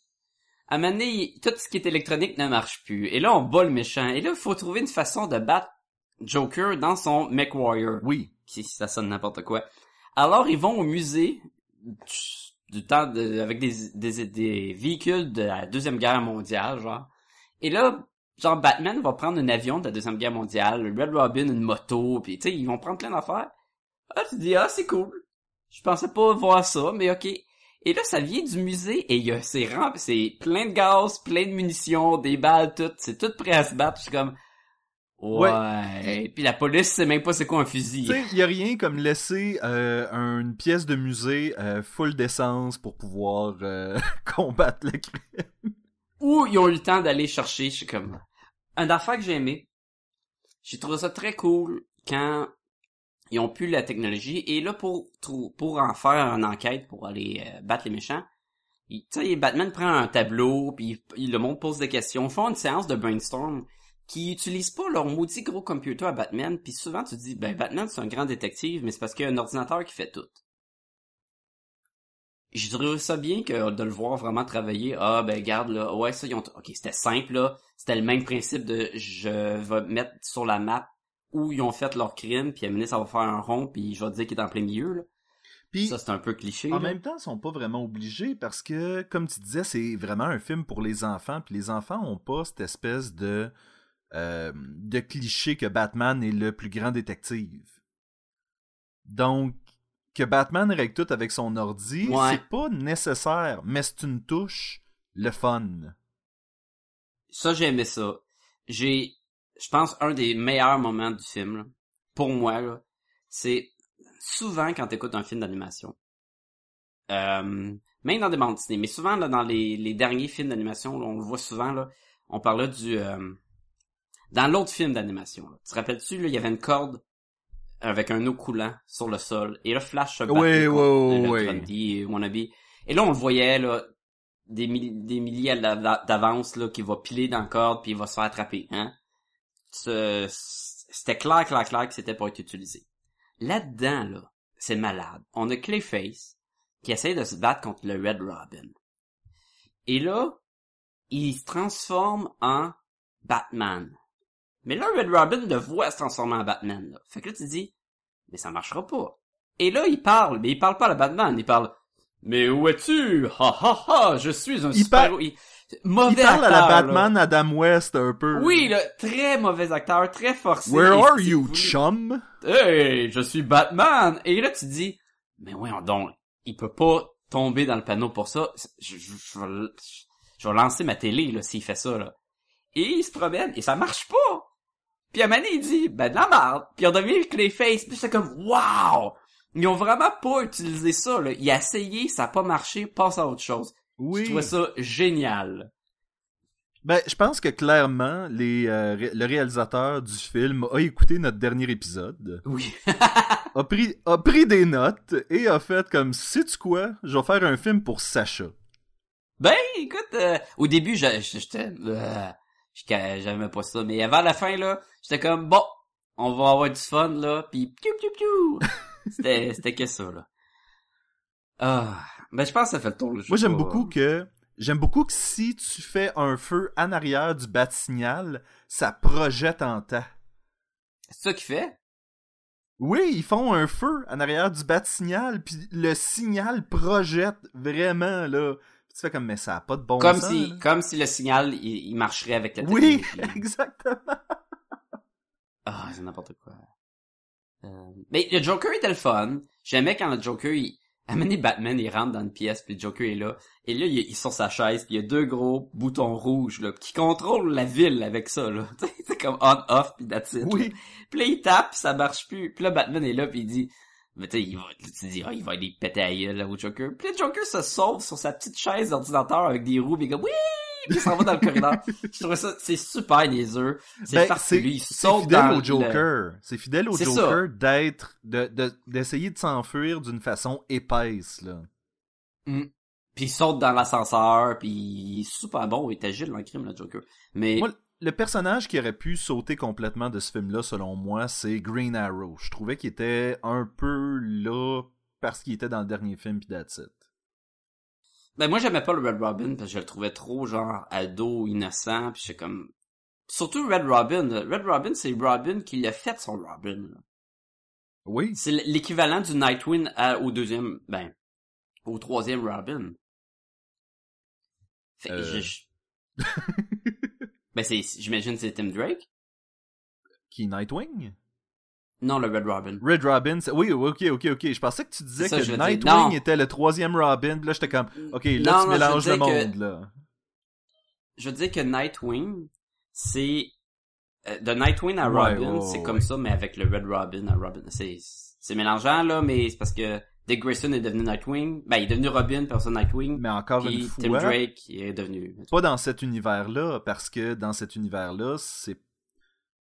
À un moment donné, tout ce qui est électronique ne marche plus. Et là, on bat le méchant. Et là, il faut trouver une façon de battre Joker dans son MechWarrior. Oui. Si ça sonne n'importe quoi. Alors, ils vont au musée du- du temps de, avec des, des, des véhicules de la Deuxième Guerre mondiale, genre. Et là, genre, Batman va prendre un avion de la Deuxième Guerre mondiale, Red Robin une moto, puis tu sais, ils vont prendre plein d'affaires. Ah, tu dis, ah, c'est cool. Je pensais pas voir ça, mais ok. Et là, ça vient du musée, et il y a, c'est rem- c'est plein de gaz, plein de munitions, des balles, tout, c'est tout prêt à se battre, je suis comme, ouais. Puis la police sait même pas c'est quoi un fusil. Tu sais, y a rien comme laisser euh, une pièce de musée euh, full d'essence pour pouvoir euh, combattre le crime. Ou ils ont eu le temps d'aller chercher, je suis comme... Un affaire que j'ai aimé, j'ai trouvé ça très cool quand ils ont pu la technologie, et là, pour, pour en faire une enquête, pour aller euh, battre les méchants, tu sais, Batman prend un tableau, puis il, le monde pose des questions, font une séance de brainstorm, qui utilisent pas leur maudit gros computer à Batman, puis souvent tu dis, ben Batman c'est un grand détective, mais c'est parce qu'il y a un ordinateur qui fait tout. Je trouve ça bien que de le voir vraiment travailler. Ah ben garde là, ouais ça ils ont OK, c'était simple là, c'était le même principe de je vais mettre sur la map où ils ont fait leur crime puis à un moment donné, ça va faire un rond puis je vais te dire qu'il est en plein milieu là. Puis, Ça c'est un peu cliché. en là. même temps, ils sont pas vraiment obligés parce que, comme tu disais, c'est vraiment un film pour les enfants. Puis les enfants ont pas cette espèce de euh, de cliché que Batman est le plus grand détective. Donc, que Batman règle tout avec son ordi, Ouais. c'est pas nécessaire, mais c'est une touche, le fun. Ça j'ai aimé ça. J'ai je pense un des meilleurs moments du film là, pour moi c'est souvent quand t'écoutes un film d'animation. Euh, même dans des bandes dessinées, mais souvent là, dans les, les derniers films d'animation, on le voit souvent là, on parlait du euh, dans l'autre film d'animation. Tu te rappelles-tu il y avait une corde avec un eau coulant sur le sol et là Flash se battait Oui, contre oui, le oui. Et Wannabe. Et là on le voyait là des, milli- des milliers d'a- d'avance là qui va piler dans la corde puis il va se faire attraper, hein. C'était clair, clair, clair que c'était pour être utilisé. Là-dedans, là, c'est malade. On a Clayface qui essaie de se battre contre le Red Robin. Et là, il se transforme en Batman. Mais là, Red Robin le voit se transformer en Batman. Là. Fait que là, tu dis, mais ça marchera pas. Et là, il parle, mais il parle pas à la Batman, il parle, mais où es-tu? Ha ha ha, je suis un Il super... il- Mauvais Il parle à la acteur, là. Batman Adam West un peu. Oui, là, très mauvais acteur, très forcé. Where are you, voulu. chum? Hey, je suis Batman! Et là, tu dis, mais ouais, donc, il peut pas tomber dans le panneau pour ça. Je, je, je vais, je vais lancer ma télé, là, s'il fait ça, là. Et il se promène, et ça marche pas! Puis à donné, il dit, ben, de la merde! Puis on devient le Clayface, puis c'est comme, wow! Ils ont vraiment pas utilisé ça, là. Il a essayé, ça a pas marché, passe à autre chose. Je Oui. trouvais ça génial. Ben, je pense que clairement, les, euh, ré- le réalisateur du film a écouté notre dernier épisode, Oui. a pris, a pris des notes et a fait comme, sais-tu quoi? Je vais faire un film pour Sacha. Ben, écoute, euh, au début, je- je- j'étais, euh, je- j'aimais pas ça, mais avant la fin, là, j'étais comme, bon, on va avoir du fun, là, pis piou, piou, piou. C'était, c'était que ça, là. Ah, ben, je pense que ça fait le tour, Moi, j'aime beaucoup que, j'aime beaucoup que si tu fais un feu en arrière du bat-signal, ça projette en temps. C'est ça qu'il fait? Oui, ils font un feu en arrière du bat-signal, puis le signal projette vraiment, là. Tu fais comme, mais ça a pas de bon comme sens. si, là. comme si le signal, il, il marcherait avec la Oui, technologie. exactement. Ah, c'est n'importe quoi. Euh, Mais le Joker était le fun. J'aimais quand le Joker, il... Donné, Batman, il rentre dans une pièce, puis le Joker est là. Et là, il est sur sa chaise, puis il y a deux gros boutons rouges, là, qui contrôlent la ville avec ça, là. C'est comme on-off, puis that's it. Oui. là. Puis là, il tape, puis ça marche plus. Puis là, Batman est là, puis il dit... Mais tu sais, il va, tu te dis, ah, il va aller péter à gueule, là, au Joker. Puis le Joker se sauve sur sa petite chaise d'ordinateur avec des roues, est comme, oui! Puis il s'en va dans le corridor. Je trouvais ça, c'est super niaiseux. C'est Ben, farfelu. Il c'est saute fidèle dans au le- Joker. C'est fidèle au Joker d'être, de, de- d'essayer de s'enfuir d'une façon épaisse, là. Mm. Puis il saute dans l'ascenseur, puis il est super bon, il est agile dans le crime, le Joker. Mais Moi, le personnage qui aurait pu sauter complètement de ce film-là, selon moi, c'est Green Arrow. Je trouvais qu'il était un peu là parce qu'il était dans le dernier film, puis that's it. Ben moi j'aimais pas le Red Robin parce que je le trouvais trop genre ado, innocent, puis j'étais comme surtout Red Robin. Red Robin c'est Robin qui l'a fait son Robin. là. Oui. C'est l'équivalent du Nightwing à- au deuxième ben au troisième Robin. Fait Euh. je- ben c'est j'imagine c'est Tim Drake. Qui, Nightwing? Non le Red Robin. Red Robin, c'est- oui, ok, ok, ok. Je pensais que tu disais ça, que. Nightwing était le troisième Robin, là j'étais comme, ok, là Non, tu non, mélanges le que- monde, là. Je veux dire que Nightwing c'est euh, de Nightwing à Robin, ouais, c'est ouais. comme ça mais avec le Red Robin à Robin. C'est c'est mélangeant là mais c'est parce que Dick Grayson est devenu Nightwing, ben il est devenu Robin personne Nightwing. Mais encore Puis une Tim fois, Drake est devenu. pas dans cet univers-là, parce que dans cet univers-là, c'est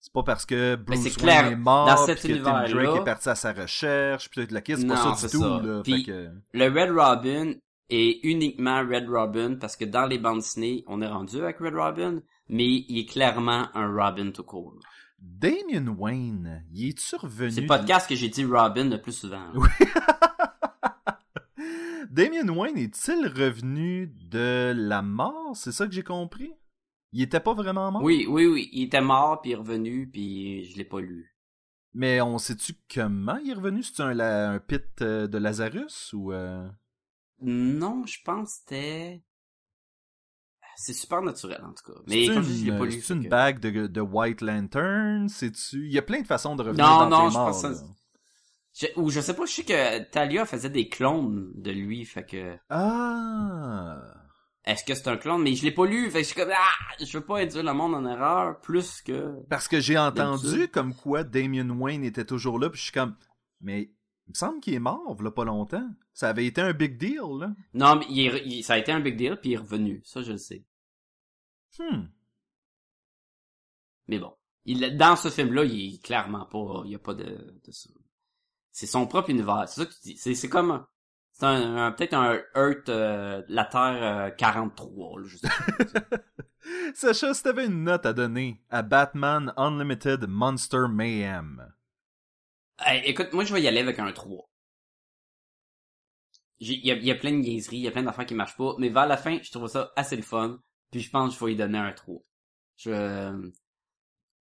c'est pas parce que Bruce c'est Wayne est mort, dans puis que Tim Drake est parti à sa recherche, puis kit, c'est pas ça du tout, ça. là. Puis- Fait que... Le Red Robin est uniquement Red Robin parce que dans les bandes dessinées, on est rendu avec Red Robin, mais il est clairement un Robin tout court. Damien Wayne, il est-tu revenu... C'est le podcast que j'ai dit Robin le plus souvent. Oui. Damien Wayne est-il revenu de la mort? C'est ça que j'ai compris? Il était pas vraiment mort? Oui, oui, oui. Il était mort, puis il est revenu, puis je l'ai pas lu. Mais on sait-tu comment il est revenu? C'est un, un pit euh, de Lazarus ou... euh? Non, je pense que c'était... C'est super naturel, en tout cas. Mais comme je dis, je l'ai une, pas lu. fait une que- bague de, de White Lantern? C'est-tu... Il y a plein de façons de revenir Non, dans non, tes je morts, pense que Je- ou je sais pas, je sais que Talia faisait des clones de lui, fait que... Ah... Est-ce que c'est un clone? Mais je l'ai pas lu, fait que je suis comme, ah, je veux pas induire le monde en erreur, plus que... Parce que j'ai entendu comme quoi Damien Wayne était toujours là, puis je suis comme... Mais il me semble qu'il est mort, là, pas longtemps. Ça avait été un big deal, là. Non, mais il est re- il- ça a été un big deal, puis il est revenu. Ça, je le sais. Hmm. Mais bon. Il, dans ce film-là, il est clairement pas, il y a pas de, de ça. C'est son propre univers. C'est ça que tu dis. C'est, c'est comme, c'est un, un- peut-être un Earth, euh, la Terre euh, 43, là, je sais. Sacha, si t'avais une note à donner à Batman Unlimited Monster Mayhem, Hey, écoute, moi, je vais y aller avec un 3. J'ai- Il y y a plein de niaiseries, il y a plein d'affaires qui marchent pas, mais vers la fin, je trouve ça assez le fun, puis je pense qu'il faut y donner un 3. Je...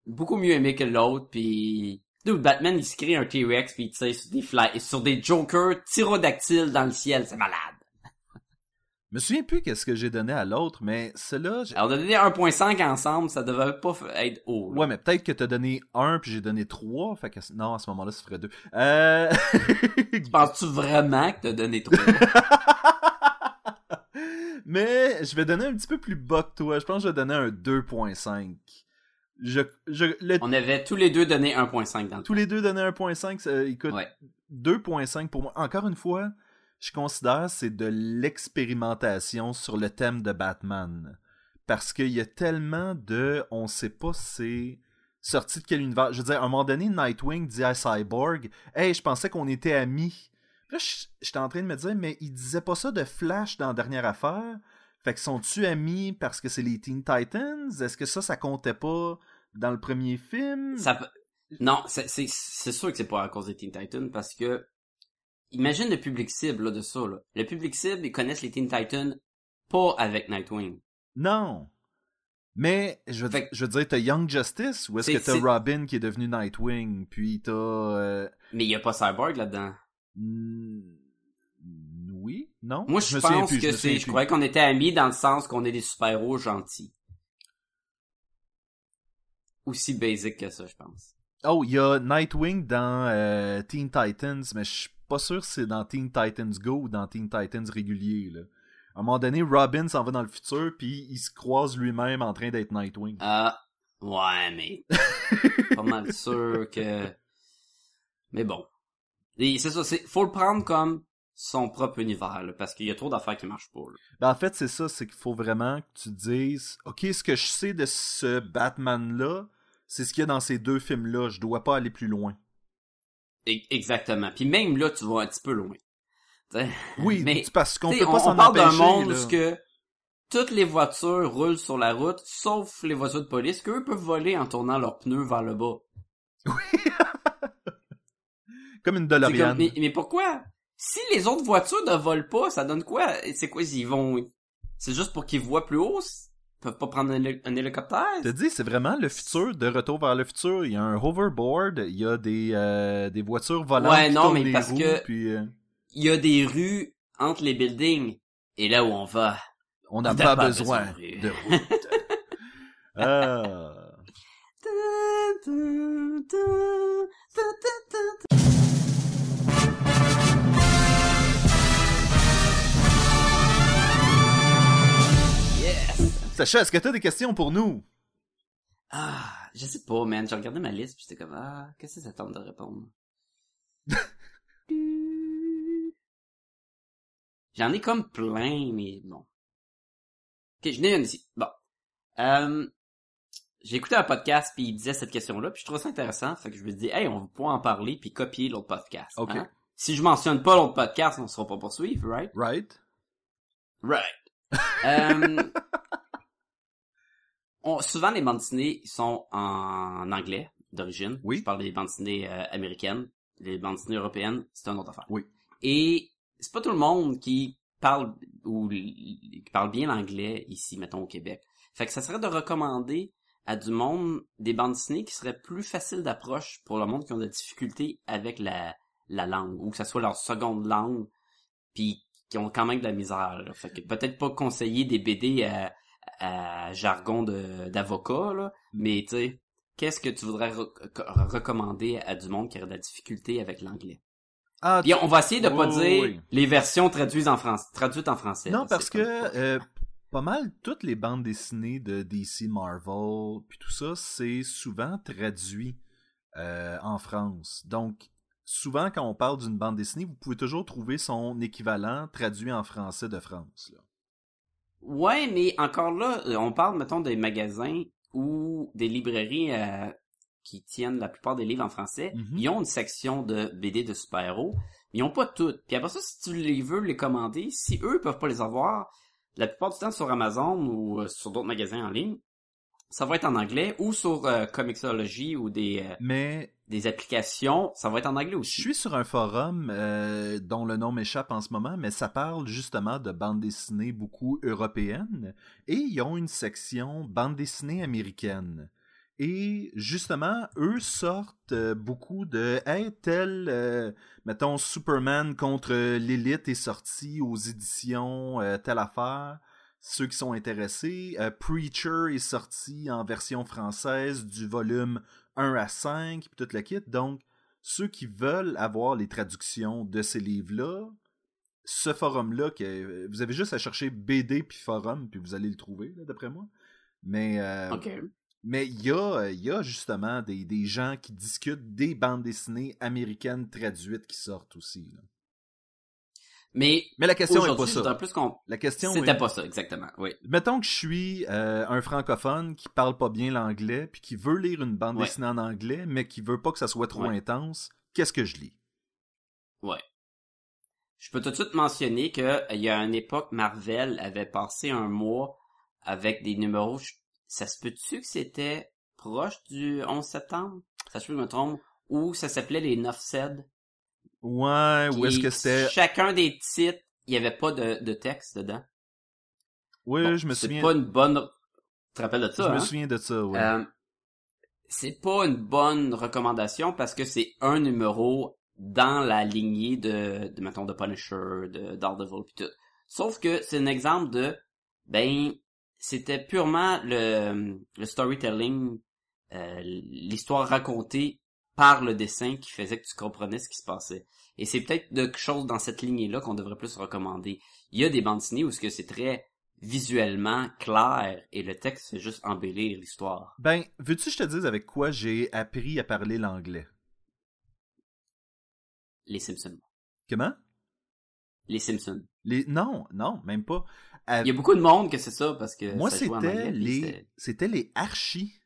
Beaucoup mieux aimé que l'autre, puis... Dude, Batman, il se crée un T-Rex, puis il tire sur des fly... sur des Jokers tyrodactyles dans le ciel, c'est malade. je me souviens plus qu'est-ce que j'ai donné à l'autre, mais j'ai- Alors, donner 1.5 ensemble, ça devait pas être haut. là. Ouais, mais peut-être que t'as donné un, puis j'ai donné trois, fait que... Non, à ce moment-là, ça ferait deux. Euh... Penses-tu vraiment que t'as donné 3? mais je vais donner un petit peu plus bas que toi. Je pense que je vais donner un 2.5. Je, je, le- On avait tous les deux donné 1.5 dans le tous les deux donner 1.5, ça, écoute, Ouais. 2.5 pour moi. Encore une fois, je considère c'est de l'expérimentation sur le thème de Batman. Parce qu'il y a tellement de... On sait pas c'est sorti de quel univers. Je veux dire, à un moment donné, Nightwing dit à Cyborg « Hey, je pensais qu'on était amis. » Là, je- j'étais en train de me dire « Mais il disait pas ça de Flash dans Dernière Affaire. Fait que sont-tu amis parce que c'est les Teen Titans? Est-ce que ça, ça comptait pas dans le premier film? » Ça peut- Non, c'est sûr que c'est pas à cause des Teen Titans parce que imagine le public cible là, de ça là. Le public cible, ils connaissent les Teen Titans pas avec Nightwing. Non. Mais, je veux, Fait je veux dire, t'as Young Justice ou est-ce que t'as Robin qui est devenu Nightwing, puis t'as... euh, Mais il y a pas Cyborg là-dedans. hmm? Non? Moi je, pense plus, que c'est je croyais qu'on était amis dans le sens qu'on est des super-héros gentils. Aussi basic que ça, je pense. Oh, il y a Nightwing dans euh, Teen Titans, mais je suis pas sûr si c'est dans Teen Titans Go ou dans Teen Titans régulier, là. À un moment donné, Robin s'en va dans le futur, puis il se croise lui-même en train d'être Nightwing. Ah, ouais, mais pas mal sûr que. Mais bon, c'est ça, c'est faut le prendre comme son propre univers, là, parce qu'il y a trop d'affaires qui marchent pas. là. Ben, en fait, c'est ça, c'est qu'il faut vraiment que tu te dises, OK, ce que je sais de ce Batman-là, c'est ce qu'il y a dans ces deux films-là, je dois pas aller plus loin. E- Exactement. Puis même là, tu vas un petit peu loin. T'sais, Oui, mais parce qu'on peut on, pas on s'en parle d'un monde là. où que toutes les voitures roulent sur la route, sauf les voitures de police, qu'eux peuvent voler en tournant leurs pneus vers le bas. Comme une DeLorean. comme, mais, mais pourquoi? Si les autres voitures ne volent pas, ça donne quoi? C'est quoi, ils vont... C'est juste pour qu'ils voient plus haut? Ils peuvent pas prendre un, héli- un hélicoptère? Je te dis, c'est vraiment le futur de Retour vers le futur. Il y a un hoverboard, il y a des, euh, des voitures volantes Ouais, qui non, mais les parce roues, que- puis euh, Il y a des rues entre les buildings. Et là où on va, on n'a pas, besoin besoin de route. Ah. Sacha, est-ce que t'as des questions pour nous? Ah, je sais pas, man. J'ai regardé ma liste, puis j'étais comme, ah, qu'est-ce que ça tente de répondre? J'en ai comme plein, mais bon. Ok, je n'ai une ici. Bon. Euh, j'ai écouté un podcast, puis il disait cette question-là, puis je trouve ça intéressant. Fait que je me dis, hey, on va pouvoir en parler, puis copier l'autre podcast. Ok. hein? Si je mentionne pas l'autre podcast, on ne sera pas poursuivre, right? Right? Right. Euh, on- souvent, les bandes dessinées sont en anglais d'origine. Oui. Je parle des bandes dessinées euh, américaines. Les bandes dessinées européennes, c'est une autre affaire. Oui. Et c'est pas tout le monde qui parle ou qui parle bien l'anglais ici, mettons au Québec. Fait que ça serait de recommander à du monde des bandes dessinées qui seraient plus faciles d'approche pour le monde qui ont des difficultés avec la, la langue ou que ça soit leur seconde langue puis qui ont quand même de la misère. là. Fait que peut-être pas conseiller des BD à, à jargon d'avocat, mais tu sais, qu'est-ce que tu voudrais re- recommander à du monde qui aurait de la difficulté avec l'anglais? Ah, Puis on va essayer de pas dire oui. les versions traduites en français, traduites en français. Non, là, parce que euh, pas mal toutes les bandes dessinées de DC, Marvel, puis tout ça, c'est souvent traduit euh, en France. Donc, souvent quand on parle d'une bande dessinée, vous pouvez toujours trouver son équivalent traduit en français de France. là. Ouais, mais encore là, euh, on parle, mettons, des magasins ou des librairies euh, qui tiennent la plupart des livres en français. Mhm. Ils ont une section de BD de super-héros, mais ils ont pas toutes. Puis après ça, si tu les veux les commander, si eux peuvent pas les avoir, la plupart du temps sur Amazon ou euh, sur d'autres magasins en ligne, ça va être en anglais ou sur euh, Comixology ou des, euh, Mais des applications, ça va être en anglais je aussi. suis sur un forum euh, dont le nom m'échappe en ce moment, mais ça parle justement de bandes dessinées beaucoup européennes, et ils ont une section bande dessinée américaine. Et justement, eux sortent euh, beaucoup de Hey, tel, euh, mettons, Superman contre l'élite est sorti aux éditions telle affaire. Ceux qui sont intéressés. Preacher est sorti en version française du volume 1 à 5, puis toute la kit. Donc, ceux qui veulent avoir les traductions de ces livres-là, ce forum-là, que vous avez juste à chercher BD puis forum, puis vous allez le trouver, d'après moi. Mais euh, mais il y a, y a justement des, des gens qui discutent des bandes dessinées américaines traduites qui sortent aussi. là. Mais Mais la question est pas ça. plus qu'on... La question C'était est... pas ça, exactement, oui. Mettons que je suis euh, un francophone qui parle pas bien l'anglais, puis qui veut lire une bande Ouais. dessinée en anglais, mais qui veut pas que ça soit trop Ouais. intense. Qu'est-ce que je lis? Ouais. Je peux tout de suite mentionner que il y a une époque, Marvel avait passé un mois avec des numéros. Ça se peut-tu que c'était proche du 11 septembre? Ça se peut que je me trompe. Ou ça s'appelait les 9 CED. Ouais, ou est-ce que c'était... Chacun des titres, il y avait pas de, de texte dedans. Oui, Bon, je me c'est souviens. pas une bonne... Tu te rappelles de ça, Je hein? me souviens de ça, ouais. Euh, c'est pas une bonne recommandation parce que c'est un numéro dans la lignée de, de mettons, de Punisher, de Daredevil pis tout. Sauf que c'est un exemple de, ben, c'était purement le, le storytelling, euh, l'histoire racontée par le dessin qui faisait que tu comprenais ce qui se passait. Et c'est peut-être quelque chose dans cette lignée-là qu'on devrait plus recommander. Il y a des bandes dessinées où ce que c'est très visuellement clair et le texte fait juste embellir l'histoire. Ben, veux-tu que je te dise avec quoi j'ai appris à parler l'anglais? Les Simpsons. Comment? Les Simpsons. Les... Non, non, même pas. À- Il y a beaucoup de monde que c'est ça parce que Moi, c'était les... C'était les archis.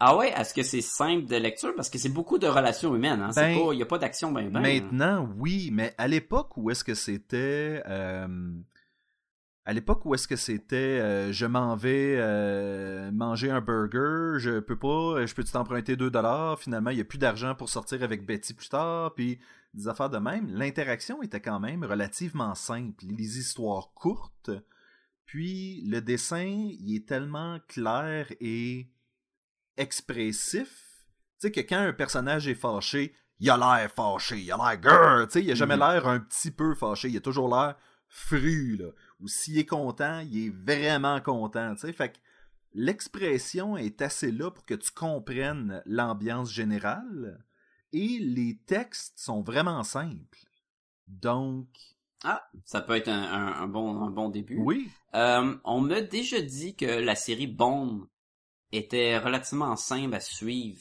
Ah ouais, est-ce que c'est simple de lecture? Parce que c'est beaucoup de relations humaines hein, Ben, pas il y a pas d'action ben ben. Maintenant, oui, mais à l'époque où est-ce que c'était... euh, à l'époque où est-ce que c'était euh, je m'en vais euh, manger un burger, je peux pas, je peux t'emprunter 2 dollars, finalement il y a plus d'argent pour sortir avec Betty plus tard, puis des affaires de même, l'interaction était quand même relativement simple, les histoires courtes, puis le dessin, il est tellement clair et expressif, tu sais que quand un personnage est fâché, il a l'air fâché, il a l'air grrr, tu sais, il a jamais Mhm. l'air un petit peu fâché, il a toujours l'air fru, là. Ou s'il est content, il est vraiment content, tu sais. Fait que l'expression est assez là pour que tu comprennes l'ambiance générale et les textes sont vraiment simples. Donc, Ah, ça peut être un, un- un bon, un bon début. oui, Euh, on m'a déjà dit que la série Bond était relativement simple à suivre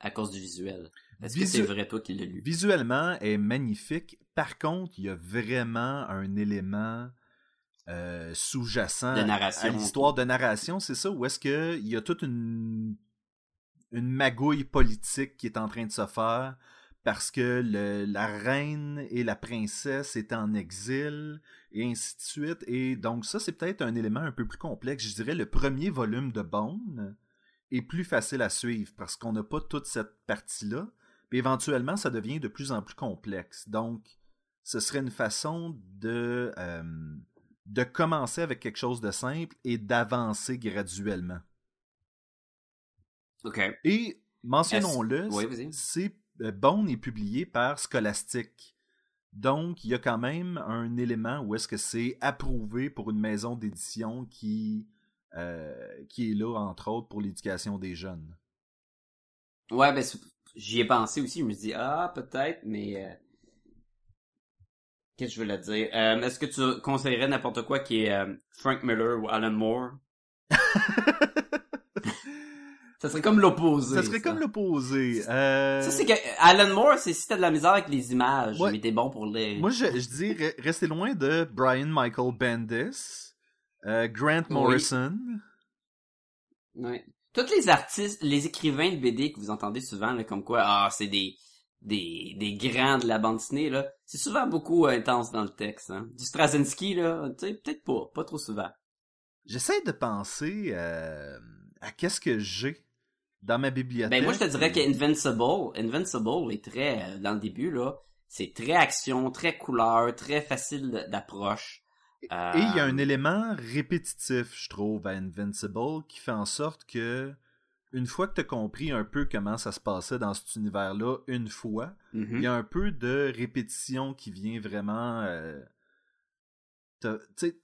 à cause du visuel. Est-ce que c'est vrai, toi, qui l'as lu? visuellement est magnifique. Par contre, il y a vraiment un élément euh, sous-jacent à l'histoire de narration, c'est ça, où est-ce que il y a toute une une magouille politique qui est en train de se faire parce que le- la reine et la princesse est en exil et ainsi de suite. Et donc ça, c'est peut-être un élément un peu plus complexe. Je dirais le premier volume de Bone est plus facile à suivre parce qu'on n'a pas toute cette partie-là. Puis éventuellement, ça devient de plus en plus complexe. Donc, ce serait une façon de, euh, de commencer avec quelque chose de simple et d'avancer graduellement. Ok. Et mentionnons-le, Oui, c'est euh, Bone est publié par Scholastic. Donc, il y a quand même un élément où est-ce que c'est approuvé pour une maison d'édition qui, euh, qui est là, entre autres, pour l'éducation des jeunes. Ouais, ben, j'y ai pensé aussi. Je me dis, ah, peut-être, mais... euh, Qu'est-ce que je veux la dire? Euh, Est-ce que tu conseillerais n'importe quoi qui est Frank Miller ou Alan Moore? Ça serait comme l'opposé. ça serait comme l'opposé. Euh, Ça, c'est que Alan Moore, c'est si t'as de la misère avec les images, Ouais. mais t'es bon pour les... Moi, je, je dis, re- restez loin de Brian Michael Bendis, euh, Grant Oui. Morrison. Ouais. Tous les artistes, les écrivains de BD que vous entendez souvent, là, comme quoi, ah, c'est des, des, des grands de la bande dessinée, là, c'est souvent beaucoup euh, intense dans le texte, hein. Du Straczynski, là, tu sais, peut-être pas, pas trop souvent. J'essaie de penser euh, à qu'est-ce que j'ai dans ma bibliothèque. Ben, moi, je te dirais que Invincible, Invincible est très, euh, dans le début, là, c'est très action, très couleur, très facile d'approche. Euh, Et il y a un élément répétitif, je trouve, à Invincible, qui fait en sorte que, une fois que tu as compris un peu comment ça se passait dans cet univers-là, une fois, mhm. il y a un peu de répétition qui vient vraiment. euh, te- tu sais,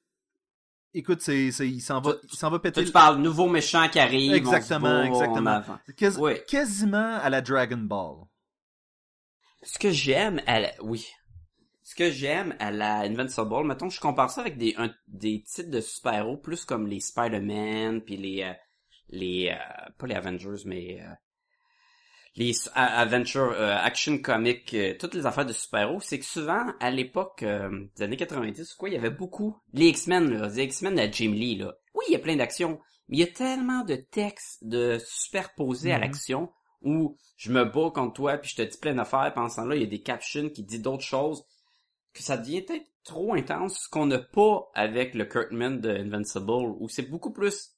écoute, c'est, c'est- il s'en va, il s'en va péter tu parles nouveau méchant qui arrive, Exactement, on se bat, on exactement. Ouais. quasiment à la Dragon Ball. Ce que j'aime à la... Oui. Ce que j'aime à la Invincible, mettons, je compare ça avec des, un- des titres de super-héros plus comme les Spider-Man, puis les... euh, les euh, pas les Avengers, mais... euh, les Adventure, euh, Action Comic, euh, toutes les affaires de super-héros, c'est que souvent, à l'époque euh, des années 90, quoi, il y avait beaucoup... Les X-Men, là, les X-Men de Jim Lee, là. Oui, il y a plein d'actions, mais il y a tellement de textes de superposés à Mhm. l'action où je me bats contre toi puis je te dis plein d'affaires pensant là il y a des captions qui disent d'autres choses que ça devient peut-être trop intense ce qu'on n'a pas avec le Kurtman de Invincible où c'est beaucoup plus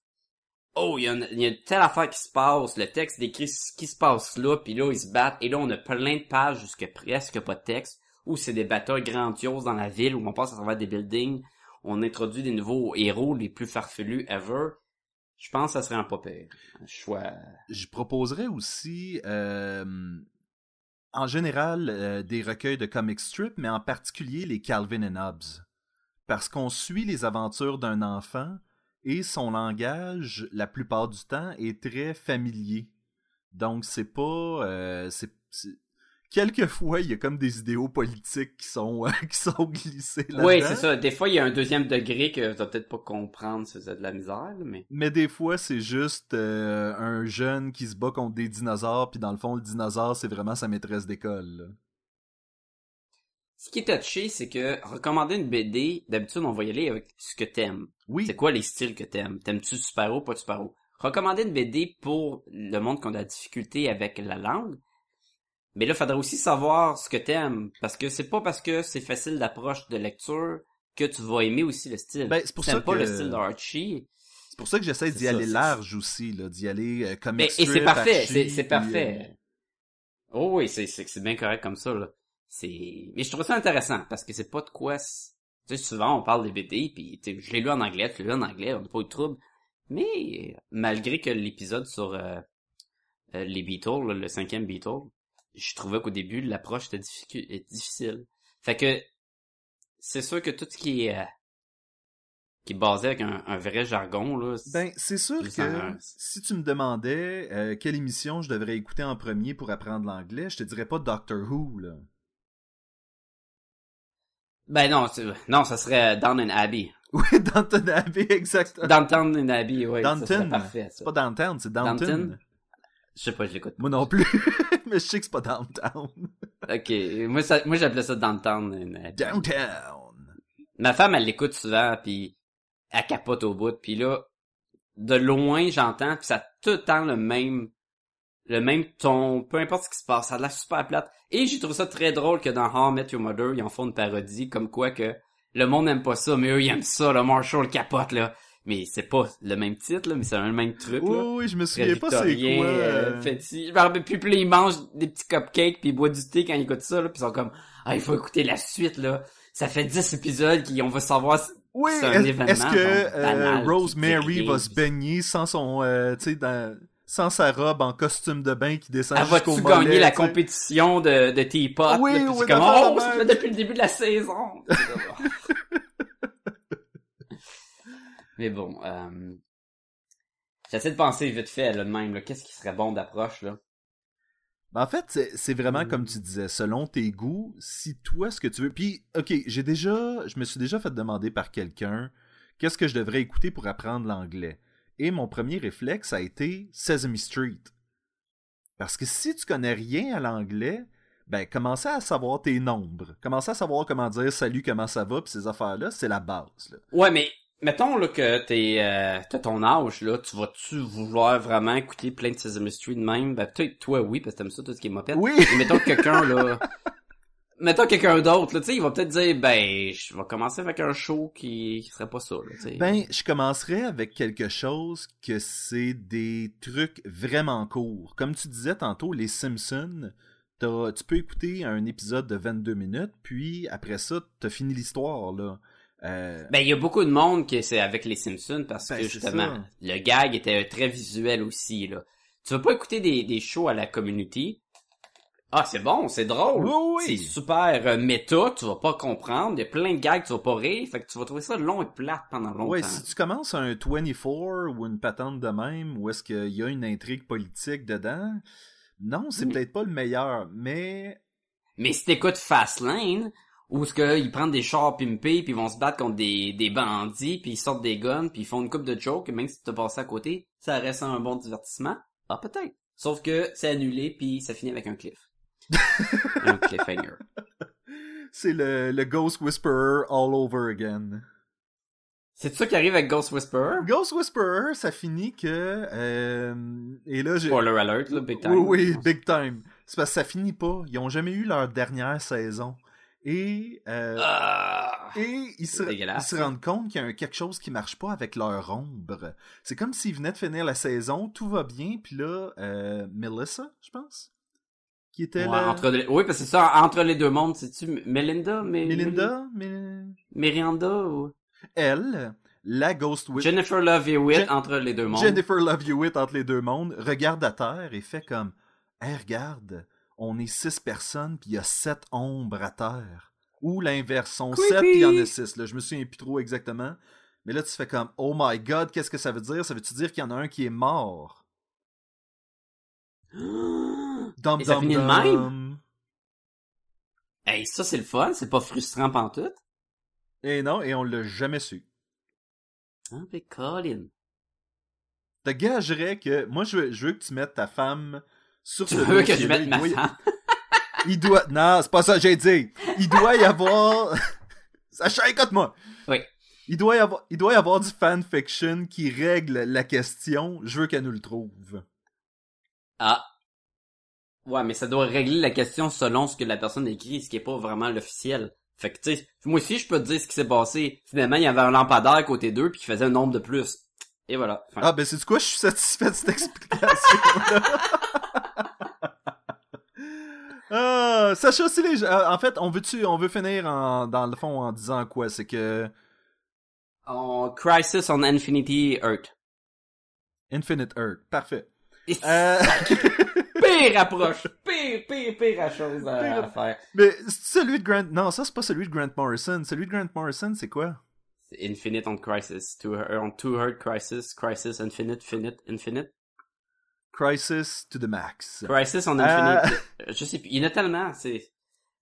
oh il y, a une- telle affaire qui se passe le texte décrit ce qui se passe là puis là ils se battent et là on a plein de pages jusqu'à presque pas de texte où c'est des batailles grandioses dans la ville où on passe à travers des buildings on introduit des nouveaux héros les plus farfelus ever je pense que ça serait un pas pire un choix Je proposerais aussi, euh, en général, euh, des recueils de comic strip, mais en particulier les Calvin and Hobbes. Parce qu'on suit les aventures d'un enfant et son langage, la plupart du temps, est très familier. Donc, c'est pas. euh, Quelquefois, il y a comme des idéaux politiques qui sont, qui sont glissés là-dedans. Oui, c'est ça. Des fois, il y a un deuxième degré que tu vas peut-être pas comprendre si c'est de la misère, mais... Mais des fois, c'est juste euh, un jeune qui se bat contre des dinosaures, puis dans le fond, le dinosaure, c'est vraiment sa maîtresse d'école. Ce qui est touché, c'est que recommander une BD, d'habitude, on va y aller avec ce que t'aimes. Oui, C'est quoi les styles que t'aimes? T'aimes-tu super-héros, pas super-héros? Recommander une BD pour le monde qui a de la difficulté avec la langue, mais là, il faudrait aussi savoir ce que t'aimes, parce que c'est pas parce que c'est facile d'approche de lecture que tu vas aimer aussi le style. Ben, c'est pour ça pas que- le style d'Archie. C'est pour ça que j'essaie d'y aller large aussi, là, d'y aller euh, comme Mais, et c'est parfait, c'est, puis, parfait. euh, Oh oui, c'est, bien correct comme ça, là. C'est, mais je trouve ça intéressant, parce que c'est pas de quoi, tu sais, souvent, on parle des BD, puis je l'ai lu en anglais, tu l'as lu en anglais, on n'a pas eu de trouble. Mais, malgré que l'épisode sur, euh, euh, les Beatles, le cinquième Beatle, je trouvais qu'au début, l'approche était difficile. Fait que, c'est sûr que tout ce qui est, euh, qui est basé avec un, un vrai jargon, là. Ben, c'est sûr que un- si tu me demandais euh, quelle émission je devrais écouter en premier pour apprendre l'anglais, je te dirais pas Doctor Who, là. Ben non, non, ça serait Down in Abbey. Oui, Downton Abbey, exactement. Downtown in Abbey, oui. Downton? parfait, ça. C'est pas Downtown, c'est Downton. Downton? Je sais pas, je l'écoute. Moi non plus, mais je sais que c'est pas Downtown. Ok, moi, ça, moi j'appelais ça Downtown in Abbey. Downtown. Ma femme, elle l'écoute souvent, puis elle capote au bout, puis là, de loin, j'entends, puis ça a tout le temps le même, le même ton, peu importe ce qui se passe, ça a l'air super plate. Et j'ai trouvé ça très drôle que dans How I Met Your Mother, ils en font une parodie, comme quoi que le monde n'aime pas ça, mais eux, ils aiment ça, le Marshall capote, là. Mais c'est pas le même titre, là, mais c'est le même truc, Oui, là. oui, je me souviens pas c'est quoi. euh, plus, puis là, ils mangent des petits cupcakes, puis ils boivent du thé quand ils écoutent ça, là, puis ils sont comme, ah, il faut écouter la suite, là. Ça fait 10 épisodes qu'on va savoir si- Oui, c'est un est- événement, est-ce que genre, euh, banal, Rosemary va se baigner sans son, euh, tu sais, dans- sans sa robe en costume de bain qui descend jusqu'au mollet, gagner la compétition de, de teapot? Oui, là, oui, comme, oh, ça fait depuis le début de la saison. Mais bon, euh, j'essaie de penser vite fait, là, de même, là, qu'est-ce qui serait bon d'approche, là? Ben, en fait, c'est vraiment Mm. comme tu disais, selon tes goûts, si toi ce que tu veux. Puis, ok, j'ai déjà, je me suis déjà fait demander par quelqu'un qu'est-ce que je devrais écouter pour apprendre l'anglais? Et mon premier réflexe a été Sesame Street. Parce que si tu connais rien à l'anglais, ben commencer à savoir tes nombres, commencer à savoir comment dire salut, comment ça va, puis ces affaires-là, c'est la base. Là. Ouais, mais mettons là que t'es euh, t'as ton âge là, tu vas-tu vouloir vraiment écouter plein de Sesame Street de même? Ben peut-être toi oui parce que t'aimes ça tout ce qui est mopette. Oui. Mais mettons que quelqu'un là, mettons quelqu'un d'autre tu sais, il va peut-être dire ben je vais commencer avec un show qui, qui serait pas ça là, tu sais. Ben, je commencerai avec quelque chose que c'est des trucs vraiment courts. Comme tu disais tantôt, les Simpsons, t'as- tu peux écouter un épisode de 22 minutes, puis après ça, t'as fini l'histoire, là. Euh, Ben il y a beaucoup de monde qui c'est avec les Simpsons parce Ben, que justement le gag était très visuel aussi là. Tu vas pas écouter des, des shows à la community. Ah, c'est bon, c'est drôle. Oui, oui. C'est super euh, méta, tu vas pas comprendre. Il y a plein de gags, tu vas pas rire. Fait que tu vas trouver ça long et plate pendant longtemps. ouais, si tu commences un 24 ou une patente de même, où est-ce qu'il y a une intrigue politique dedans, non, c'est Mm. peut-être pas le meilleur, mais Mais si t'écoutes Fastlane, où ce que ils prennent des chars pimpés, puis ils vont se battre contre des, des bandits, puis ils sortent des guns, puis ils font une coupe de jokes, et même si t'as passé à côté, ça reste un bon divertissement. Ah, peut-être. Sauf que c'est annulé, puis ça finit avec un cliff. un cliffhanger. c'est le, le Ghost Whisperer all over again. C'est ça qui arrive avec Ghost Whisperer? Ghost Whisperer, ça finit que... euh, et là, j'ai... Spoiler alert, là, big time. Oui, oui, big time. C'est parce que ça finit pas. Ils ont jamais eu leur dernière saison. Et, euh, Ah! et ils, se, ils se rendent compte qu'il y a quelque chose qui marche pas avec leur ombre. C'est comme s'ils venaient de finir la saison, tout va bien, puis là, euh, Melissa, je pense, qui était Ouais, entre les- Oui, parce que c'est ça, entre les deux mondes, c'est-tu Melinda? Mais... Melinda, mais... Miranda ou... elle, la Ghost Whisperer... Jennifer Love Hewitt Jen- entre les deux mondes. Jennifer Love Hewitt entre les deux mondes regarde à terre et fait comme Hey, regarde, on est six personnes puis il y a sept ombres à terre. Ou l'inverse, Creepy. sept puis il y en a six. Là, je me souviens plus trop exactement. Mais là, tu fais comme Oh my god, qu'est-ce que ça veut dire? Ça veut-tu dire qu'il y en a un qui est mort? Dum, Et ça dum, finit de même? hey, ça c'est le fun, c'est pas frustrant pantoute. Et non, et on l'a jamais su. Ah, mais Colin. Te gagerais que. Moi, je veux, je veux que tu mettes ta femme sur Tu ce veux que je mette ma y- femme? Il doit. Non, c'est pas ça que j'ai dit. Il doit y avoir. Sacha, écoute-moi. Oui. Il doit, y avoir... Il doit y avoir du fanfiction qui règle la question. Je veux qu'elle nous le trouve. Ah. Ouais, mais ça doit régler la question selon ce que la personne écrit, ce qui est pas vraiment l'officiel. Fait que, tu sais, moi aussi, je peux te dire ce qui s'est passé. Finalement, il y avait un lampadaire à côté d'eux, puis qui faisait un nombre de plus. Et voilà. Fin. Ah, ben, c'est du quoi? Je suis satisfait de cette explication. Ah, Sacha, si les euh, en fait, on veut-tu, on veut finir en, dans le fond en disant quoi? C'est que En Crisis on Infinity Earth. Infinite Earth, parfait. Euh, Pire approche! Pire, pire, pire chose à, Pire- à faire. mais c'est celui de Grant, non, ça c'est pas celui de Grant Morrison. Celui de Grant Morrison, c'est quoi? C'est Infinite on Crisis. Two, on Two Heart Crisis. Crisis Infinite, Finite, Infinite. Crisis to the Max. Crisis on. Infinite. Euh, Je sais plus. Il y en a tellement, c'est...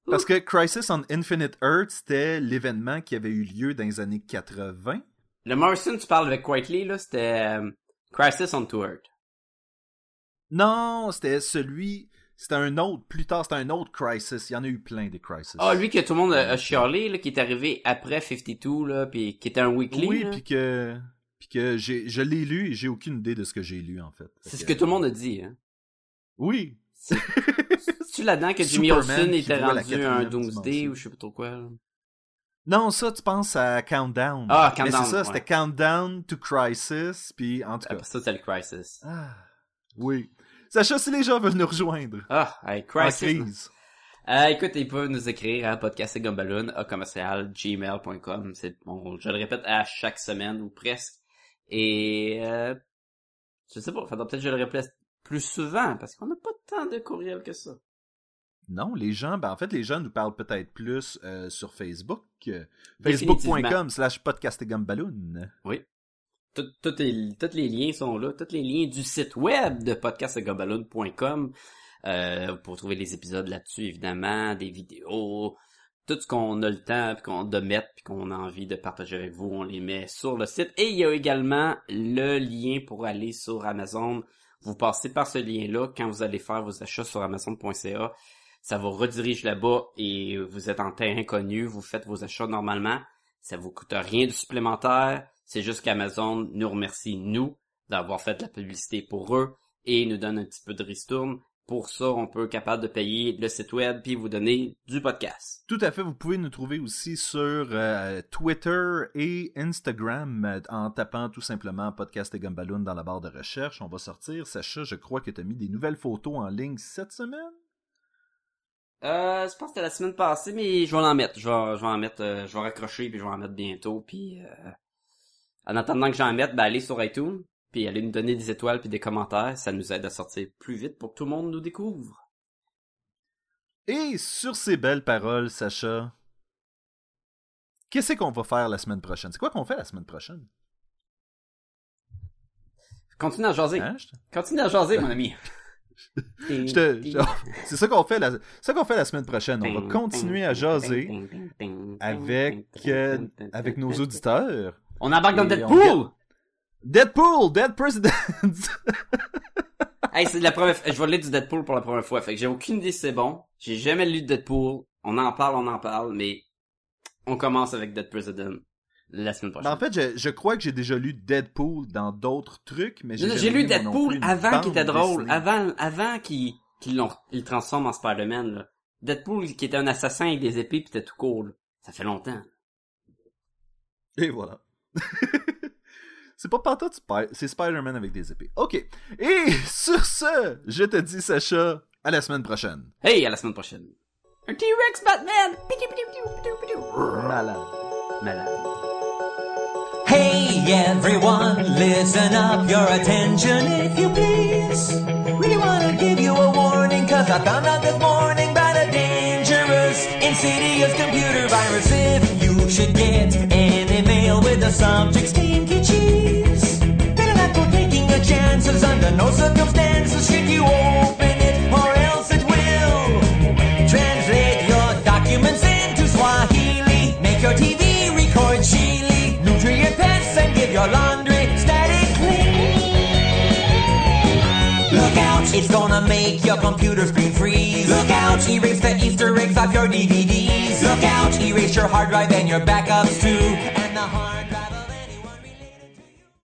Parce que Crisis on Infinite Earth, c'était l'événement qui avait eu lieu dans les années 80. Le Morrison, tu parles avec Quietly, là, c'était euh, Crisis on Two Heart. Non, c'était celui, c'était un autre, plus tard, c'était un autre Crisis. Il y en a eu plein des Crisis. Ah, lui que tout le monde a, a chialé, là, qui est arrivé après 52, là, puis qui était un weekly, Oui, puis que, puis que j'ai, je l'ai lu et j'ai aucune idée de ce que j'ai lu en fait. C'est ce que tout le monde a dit, hein. Oui. C'est-tu là-dedans que Jimmy Olsen était rendu un Doomsday ou je sais pas trop quoi, là? Non, ça, tu penses à Countdown. Ah, Mais Countdown, c'est ça, ouais. c'était Countdown to Crisis, puis en tout cas. Après ça, c'est le Crisis. Ah, oui. Sacha, si les gens veulent nous rejoindre. Ah, hey, Crisis. Euh, écoute, ils peuvent nous écrire à podcastgumballoon à commercial gmail.com. C'est bon, je le répète à chaque semaine ou presque. Et euh, je sais pas, faudra peut-être que je le répète plus souvent parce qu'on n'a pas tant de courriels que ça. Non, les gens, ben en fait, les gens nous parlent peut-être plus euh, sur Facebook. Facebook.com slash podcastegumballoon. Oui. Tous les liens sont là. Tous les liens du site web de podcastgumballoon.com. Euh, pour trouver les épisodes là-dessus, évidemment, des vidéos, tout ce qu'on a le temps qu'on de mettre puis qu'on a envie de partager avec vous, on les met sur le site. Et il y a également le lien pour aller sur Amazon. Vous passez par ce lien-là quand vous allez faire vos achats sur Amazon.ca. Ça vous redirige là-bas et vous êtes en terrain connu, vous faites vos achats normalement. Ça vous coûte rien de supplémentaire. C'est juste qu'Amazon nous remercie, nous, d'avoir fait de la publicité pour eux et nous donne un petit peu de ristourne. Pour ça, on peut être capable de payer le site web puis vous donner du podcast. Tout à fait, vous pouvez nous trouver aussi sur euh, Twitter et Instagram euh, en tapant tout simplement Podcast et Gumballoon dans la barre de recherche. On va sortir. Sacha, je crois que tu as mis des nouvelles photos en ligne cette semaine. Euh, je pense que c'était la semaine passée, mais je vais en mettre. Je vais, je vais en mettre, euh, je vais raccrocher puis je vais en mettre bientôt. Puis euh, en attendant que j'en mette, ben allez sur iTunes puis allez nous donner des étoiles puis des commentaires. Ça nous aide à sortir plus vite pour que tout le monde nous découvre. Et sur ces belles paroles, Sacha, qu'est-ce qu'on va faire la semaine prochaine? C'est quoi qu'on fait la semaine prochaine? Continue à jaser. Hein? Te- Continue à jaser, mon ami. te- C'est ça qu'on fait, la... c'est ça qu'on fait la semaine prochaine. On va continuer à jaser avec, euh, avec nos auditeurs. On embarque dans Deadpool! Deadpool, Dead President. Hey, c'est la première fois. Je vais lire du Deadpool pour la première fois. Fait que j'ai aucune idée si c'est bon. J'ai jamais lu de Deadpool. On en parle, on en parle, mais on commence avec Dead President la semaine prochaine. Ben, en fait, je, je crois que j'ai déjà lu Deadpool dans d'autres trucs, mais j'ai lu Deadpool avant qu'il était drôle. dessinée. Avant, avant qu'il qu'il l'ont- il le transforme en Spider-Man, là. Deadpool qui était un assassin avec des épées pis c'était tout cool. Ça fait longtemps. Et voilà. c'est pas pantoute, c'est Spider-Man avec des épées. Ok. Et sur ce, je te dis, Sacha, à la semaine prochaine. Hey, à la semaine prochaine. Un T-Rex Batman! Malade. Malade. Hey everyone, listen up, your attention if you please. Really wanna give you a warning, cause I found out this morning about a dangerous, insidious computer virus. If you should get any mail with the subject stinky cheese, better not go taking a chances under no circumstances should you open it, or else it will translate your documents into Swahili, make your TV record Chile, nutrient pests and give your laundry static. Look out, it's gonna make your computer screen freeze. Look out, erase the Eggs off your DVDs. Look out, erase your hard drive and your backups too.